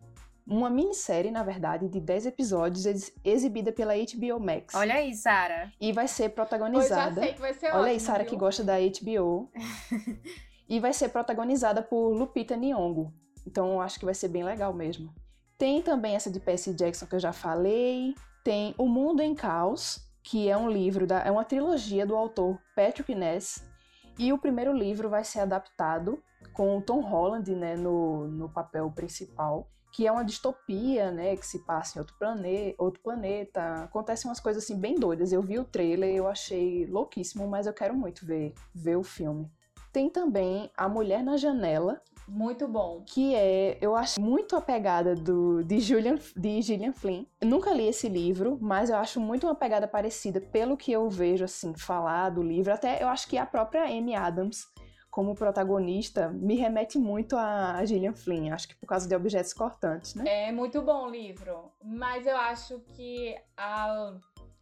uma minissérie, na verdade, de 10 episódios, ex- exibida pela HBO Max. Olha aí, Sara. E vai ser Eu já protagonizada. sei que vai ser Olha ótimo, aí, Sara, que gosta da HBO. e vai ser protagonizada por Lupita Nyong'o. Então, eu acho que vai ser bem legal mesmo. Tem também essa de Percy Jackson que eu já falei. Tem O Mundo em Caos, que é um livro, da, é uma trilogia do autor Patrick Ness. E o primeiro livro vai ser adaptado com o Tom Holland né, no, no papel principal, que é uma distopia, né, que se passa em outro, plane outro planeta. Acontecem umas coisas assim bem doidas. Eu vi o trailer, eu achei louquíssimo, mas eu quero muito ver, ver o filme. Tem também A Mulher na Janela, Muito bom. que é, eu acho muito a pegada do, de, Julian, de Gillian Flynn. Eu nunca li esse livro, mas eu acho muito uma pegada parecida pelo que eu vejo, assim, falar do livro. Até eu acho que a própria Amy Adams, como protagonista, me remete muito a, a Gillian Flynn. Acho que por causa de objetos cortantes, né? É muito bom o livro, mas eu acho que a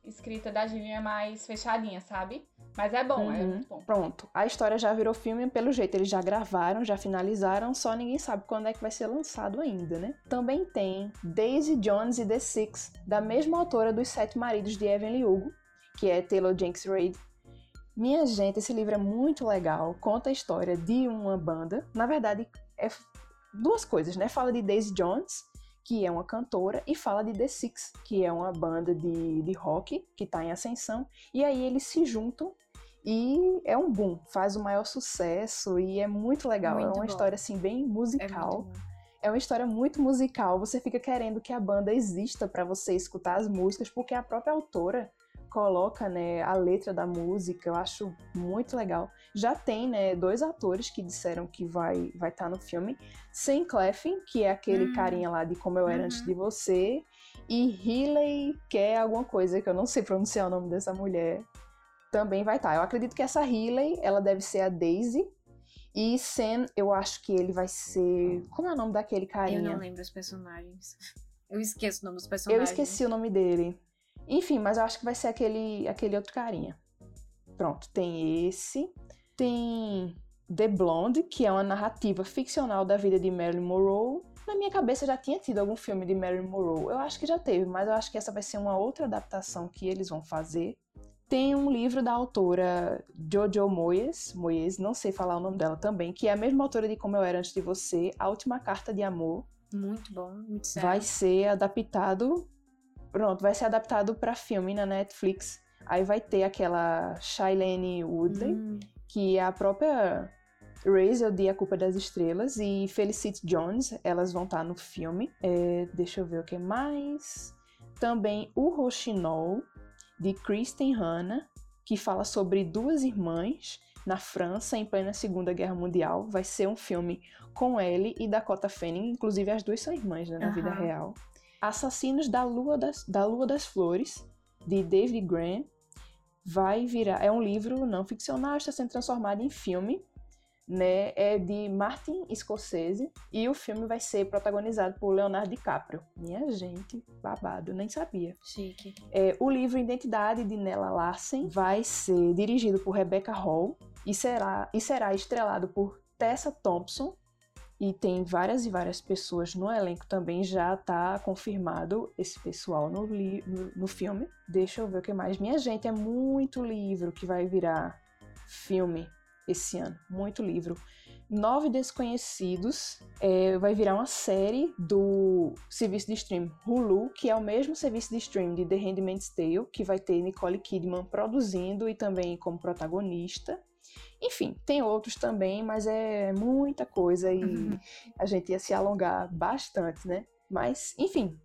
escrita da Gillian é mais fechadinha, sabe? Mas é bom, é Uhum. muito bom. Pronto, a história já virou filme, pelo jeito eles já gravaram, já finalizaram, só ninguém sabe quando é que vai ser lançado ainda, né? Também tem Daisy Jones e The Six, da mesma autora dos Sete Maridos de Evelyn Hugo, que é Taylor Jenks Reid. Minha gente, esse livro é muito legal, conta a história de uma banda. Na verdade, é duas coisas, né? Fala de Daisy Jones, que é uma cantora, e fala de The Six, que é uma banda de, de rock que tá em ascensão. E aí eles se juntam e é um boom, faz o maior sucesso e é muito legal. Muito é uma bom. história assim bem É musical. bom. É uma história muito musical. Você fica querendo que a banda exista para você escutar as músicas, porque a própria autora coloca, né, a letra da música. Eu acho muito legal. Já tem, né, dois atores que disseram que vai vai estar no filme. Sam Cleffin, que é aquele Hum. carinha lá de Como Eu Era Uhum. Antes de Você, e Healy, que é alguma coisa que eu não sei pronunciar o nome dessa mulher, também vai estar. Eu acredito que essa Healy, ela deve ser a Daisy. E Sam, eu acho que ele vai ser. Como é o nome daquele Eu carinha? não lembro os personagens. Eu esqueço o nome dos Eu personagens. esqueci o nome dele. Enfim, mas eu acho que vai ser aquele, aquele outro carinha. Pronto, tem esse. Tem The Blonde, que é uma narrativa ficcional da vida de Marilyn Monroe. Na minha cabeça já tinha tido algum filme de Marilyn Monroe. Eu acho que já teve, mas eu acho que essa vai ser uma outra adaptação que eles vão fazer. Tem um livro da autora Jojo Moyes, Moyes, não sei falar o nome dela também, que é a mesma autora de Como Eu Era Antes de Você, A Última Carta de Amor. Muito bom, muito sério. Vai ser adaptado. Pronto, vai ser adaptado para filme na Netflix. Aí vai ter aquela Shailene Woodley, Hum, que é a própria Razel de A Culpa das Estrelas e Felicity Jones, elas vão estar no filme. É, deixa eu ver o que mais. Também o Rochinol, de Kristen Hanna, que fala sobre duas irmãs na França em plena Segunda Guerra Mundial. Vai ser um filme com Ellie e Dakota Fanning, inclusive as duas são irmãs né, na vida Aham. real. Assassinos da Lua das, da Lua das Flores, de David Graham, vai virar. É um livro não ficcional, está sendo transformado em filme. Né, é de Martin Scorsese e o filme vai ser protagonizado por Leonardo DiCaprio. Minha gente, babado, nem sabia. chique. É, o livro Identidade de Nella Larsen vai ser dirigido por Rebecca Hall e será, e será estrelado por Tessa Thompson. E tem várias e várias pessoas no elenco também, já tá confirmado esse pessoal no, li- no, no filme. Deixa eu ver o que mais. Minha gente, é muito livro que vai virar filme esse ano. Muito livro. Nove Desconhecidos é, vai virar uma série do serviço de stream Hulu, que é o mesmo serviço de stream de The Handmaid's Tale, que vai ter Nicole Kidman produzindo e também como protagonista. Enfim, tem outros também, mas é muita coisa e Uhum. a gente ia se alongar bastante, né? Mas, enfim,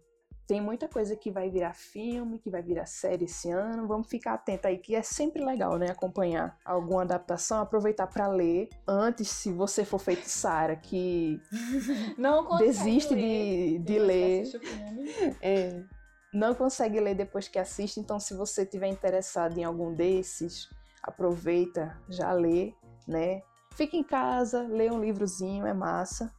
tem muita coisa que vai virar filme, que vai virar série esse ano. Vamos ficar atento aí, que é sempre legal, né? Acompanhar alguma adaptação, aproveitar para ler antes, se você for feito Sara, que Não desiste ler de, de ler, é, não consegue ler depois que assiste. Então, se você tiver interessado em algum desses, aproveita, já lê, né? Fica em casa, lê um livrozinho, é massa.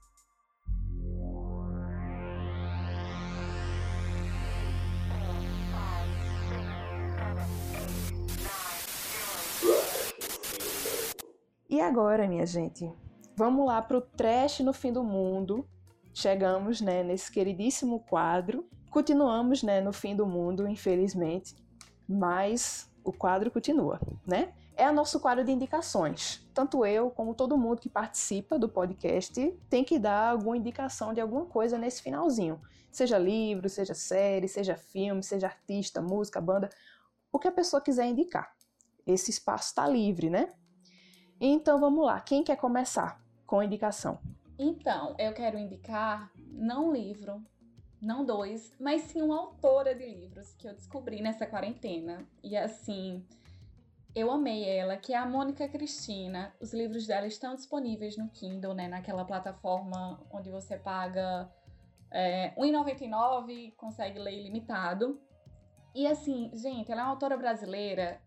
E agora, minha gente, vamos lá pro trash no fim do mundo. Chegamos, né, nesse queridíssimo quadro. Continuamos, né, no fim do mundo, infelizmente, mas o quadro continua, né? É o nosso quadro de indicações. Tanto eu como todo mundo que participa do podcast tem que dar alguma indicação de alguma coisa nesse finalzinho. Seja livro, seja série, seja filme, seja artista, música, banda, o que a pessoa quiser indicar. Esse espaço está livre, né? Então vamos lá, quem quer começar com a indicação? Então, eu quero indicar não um livro, não dois, mas sim uma autora de livros que eu descobri nessa quarentena. E assim, eu amei ela, que é a Mônica Cristina. Os livros dela estão disponíveis no Kindle, né? Naquela plataforma onde você paga é, R$ 1,99 e consegue ler ilimitado. E assim, gente, ela é uma autora brasileira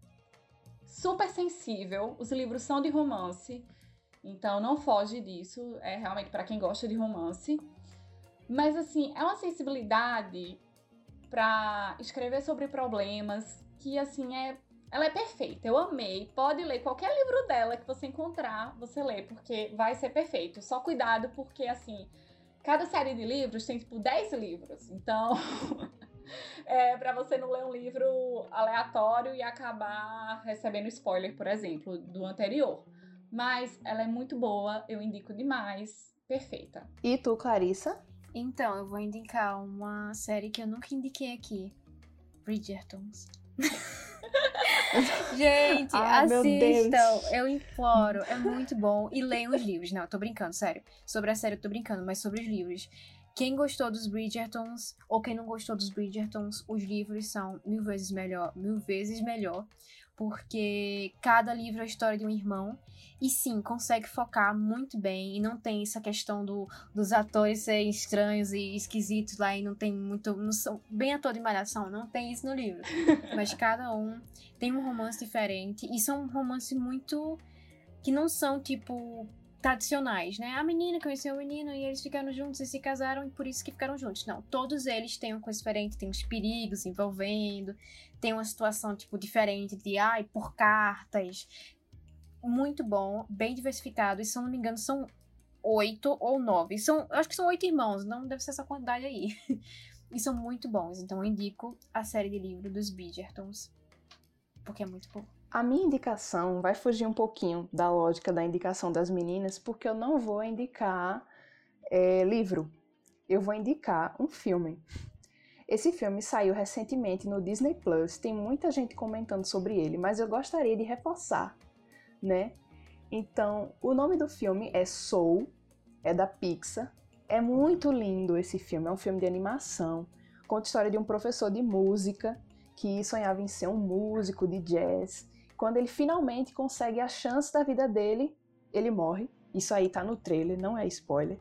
super sensível. Os livros são de romance. Então não foge disso, é realmente para quem gosta de romance. Mas assim, é uma sensibilidade para escrever sobre problemas que assim é ela é perfeita. Eu amei. Pode ler qualquer livro dela que você encontrar, você lê, porque vai ser perfeito. Só cuidado porque assim, cada série de livros tem tipo 10 livros. Então, é para você não ler um livro aleatório e acabar recebendo spoiler, por exemplo, do anterior. Mas ela é muito boa, eu indico demais. Perfeita. E tu, Clarissa? Então, eu vou indicar uma série que eu nunca indiquei aqui. Bridgertons. Gente, meu assistam, eu imploro, é muito bom. E leiam os livros. Não, eu tô brincando, sério. Sobre a série eu tô brincando, mas sobre os livros. Quem gostou dos Bridgertons, ou quem não gostou dos Bridgertons, os livros são mil vezes melhor, mil vezes melhor. Porque cada livro é a história de um irmão. E sim, consegue focar muito bem. E não tem essa questão do, dos atores serem estranhos e esquisitos lá e não tem muito. Não são bem ator de malhação, não tem isso no livro. Mas cada um tem um romance diferente. E são romances muito. que não são tipo. Tradicionais, né? A menina conheceu o menino e eles ficaram juntos e se casaram e por isso que ficaram juntos. Não, todos eles têm uma coisa diferente, tem uns perigos envolvendo, tem uma situação tipo diferente de ai, por cartas. Muito bom, bem diversificado. E se eu não me engano, são oito ou nove. São, eu acho que são oito irmãos, não deve ser essa quantidade aí. e são muito bons. Então eu indico a série de livro dos Bridgertons. Porque é muito bom. A minha indicação vai fugir um pouquinho da lógica da indicação das meninas, porque eu não vou indicar é, livro. Eu vou indicar um filme. Esse filme saiu recentemente no Disney Plus, tem muita gente comentando sobre ele, mas eu gostaria de reforçar, né? Então, o nome do filme é Soul, é da Pixar. É muito lindo esse filme, é um filme de animação. Conta a história de um professor de música que sonhava em ser um músico de jazz. Quando ele finalmente consegue a chance da vida dele, ele morre. Isso aí tá no trailer, não é spoiler.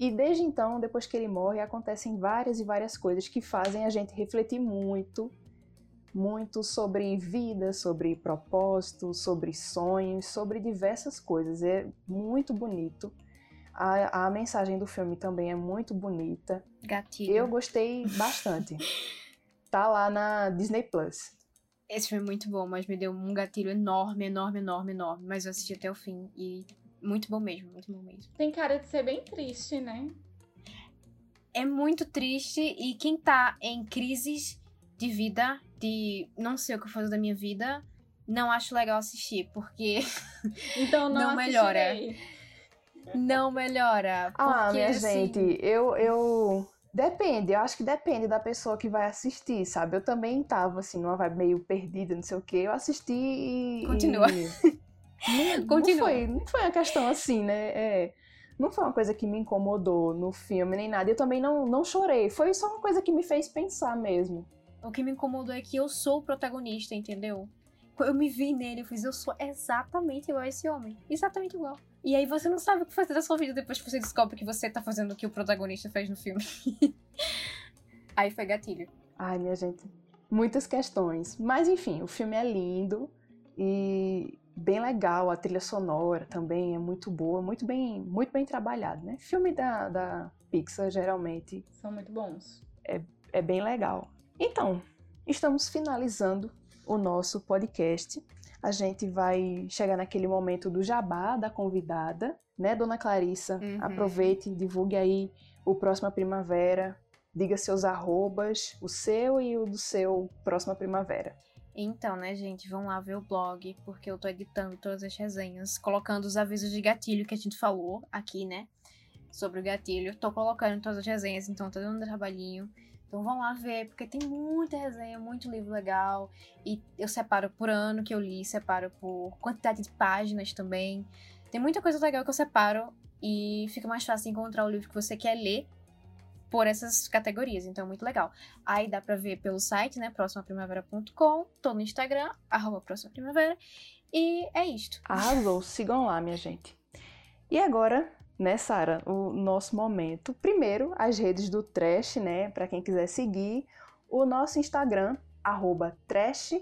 E desde então, depois que ele morre, acontecem várias e várias coisas que fazem a gente refletir muito, muito sobre vida, sobre propósito, sobre sonhos, sobre diversas coisas. É muito bonito. A, a mensagem do filme também é muito bonita. Gatilho. Eu gostei bastante. tá lá na Disney Plus. Esse filme é muito bom, mas me deu um gatilho enorme, enorme, enorme, enorme. Mas eu assisti até o fim e muito bom mesmo, muito bom mesmo. Tem cara de ser bem triste, né? É muito triste e quem tá em crises de vida, de não sei o que fazer da minha vida, não acho legal assistir, porque então não, não melhora. Não melhora. Ah, minha assim... gente, eu, eu. Depende, eu acho que depende da pessoa que vai assistir, sabe? Eu também tava, assim, numa vibe meio perdida, não sei o quê. Eu assisti e. Continua. Não, Continua. Não foi, não foi uma questão assim, né? É, não foi uma coisa que me incomodou no filme nem nada. Eu também não, não chorei. Foi só uma coisa que me fez pensar mesmo. O que me incomodou é que eu sou o protagonista, entendeu? Eu me vi nele, eu fiz, eu sou exatamente igual a esse homem. Exatamente igual. E aí você não sabe o que fazer da sua vida depois que você descobre que você tá fazendo o que o protagonista fez no filme. aí foi gatilho. Ai, minha gente. Muitas questões. Mas enfim, o filme é lindo e bem legal. A trilha sonora também é muito boa, muito bem, muito bem trabalhado, né? Filme da, da Pixar geralmente são muito bons. É, é bem legal. Então, estamos finalizando o nosso podcast. A gente vai chegar naquele momento do jabá da convidada, né, dona Clarissa? Uhum. Aproveite, divulgue aí o Próxima Primavera, diga seus arrobas, o seu e o do seu Próxima Primavera. Então, né, gente, vão lá ver o blog, porque eu tô editando todas as resenhas, colocando os avisos de gatilho que a gente falou aqui, né? Sobre o gatilho. Tô colocando todas as resenhas, então tô dando um trabalhinho. Então vão lá ver, porque tem muita resenha, muito livro legal. E eu separo por ano que eu li, separo por quantidade de páginas também. Tem muita coisa legal que eu separo e fica mais fácil encontrar o livro que você quer ler por essas categorias, então é muito legal. Aí dá pra ver pelo site, né, próximaprimavera.com, tô no Instagram, arroba próxima primavera, e é isto. Arrasou, sigam lá, minha gente. E agora, né, Sara, o nosso momento. Primeiro, as redes do Trash, né, para quem quiser seguir, o nosso Instagram, arroba trash,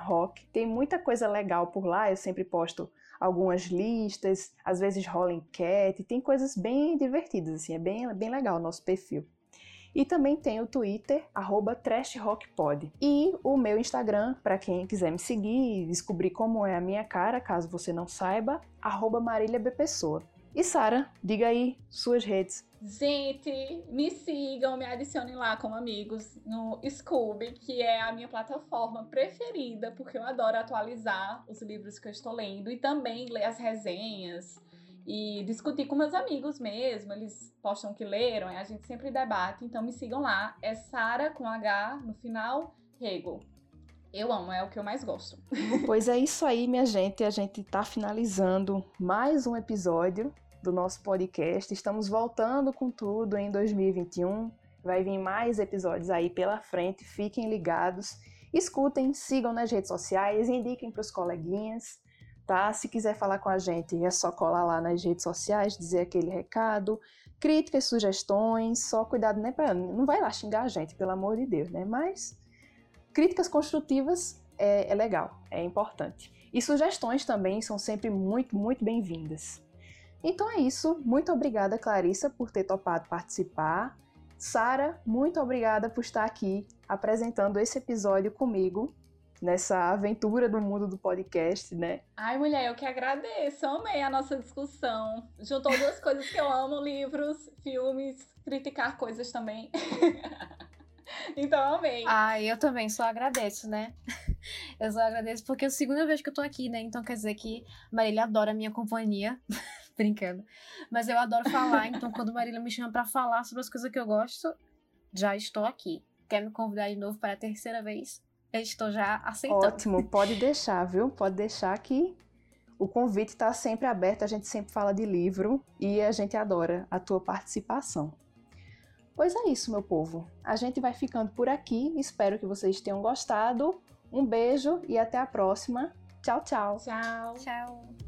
rock. Tem muita coisa legal por lá, eu sempre posto algumas listas, às vezes rola enquete, tem coisas bem divertidas, assim, é bem, bem legal o nosso perfil. E também tem o Twitter, arroba trashrockpod. E o meu Instagram, para quem quiser me seguir e descobrir como é a minha cara, caso você não saiba, arroba maríliabpessoa. E Sara, diga aí suas redes. Gente, me sigam, me adicionem lá como amigos no Scooby, que é a minha plataforma preferida, porque eu adoro atualizar os livros que eu estou lendo e também ler as resenhas e discutir com meus amigos mesmo. Eles postam que leram, a gente sempre debate, então me sigam lá. É Sara com H no final, Rego. Eu amo, é o que eu mais gosto. Pois é isso aí, minha gente. A gente tá finalizando mais um episódio do nosso podcast. Estamos voltando com tudo em 2021. Vai vir mais episódios aí pela frente. Fiquem ligados. Escutem, sigam nas redes sociais, indiquem para os coleguinhas, tá? Se quiser falar com a gente, é só colar lá nas redes sociais, dizer aquele recado, críticas, sugestões, só cuidado, né? Pra, não vai lá xingar a gente, pelo amor de Deus, né? Mas críticas construtivas é, é legal, é importante. E sugestões também são sempre muito, muito bem-vindas. Então é isso. Muito obrigada, Clarissa, por ter topado participar. Sara, muito obrigada por estar aqui apresentando esse episódio comigo nessa aventura do mundo do podcast, né? Ai, mulher, eu que agradeço. Amei a nossa discussão. Juntou duas coisas que eu amo: livros, filmes, criticar coisas também. então, amei. Ai, eu também só agradeço, né? Eu só agradeço porque é a segunda vez que eu tô aqui, né? Então quer dizer que Marília adora a minha companhia. Brincando. Mas eu adoro falar, então quando Marília me chama para falar sobre as coisas que eu gosto, já estou aqui. Quer me convidar de novo para a terceira vez? Eu estou já aceitando. Ótimo, pode deixar, viu? Pode deixar que o convite está sempre aberto, a gente sempre fala de livro e a gente adora a tua participação. Pois é isso, meu povo. A gente vai ficando por aqui. Espero que vocês tenham gostado. Um beijo e até a próxima. Tchau, tchau. Tchau. Tchau.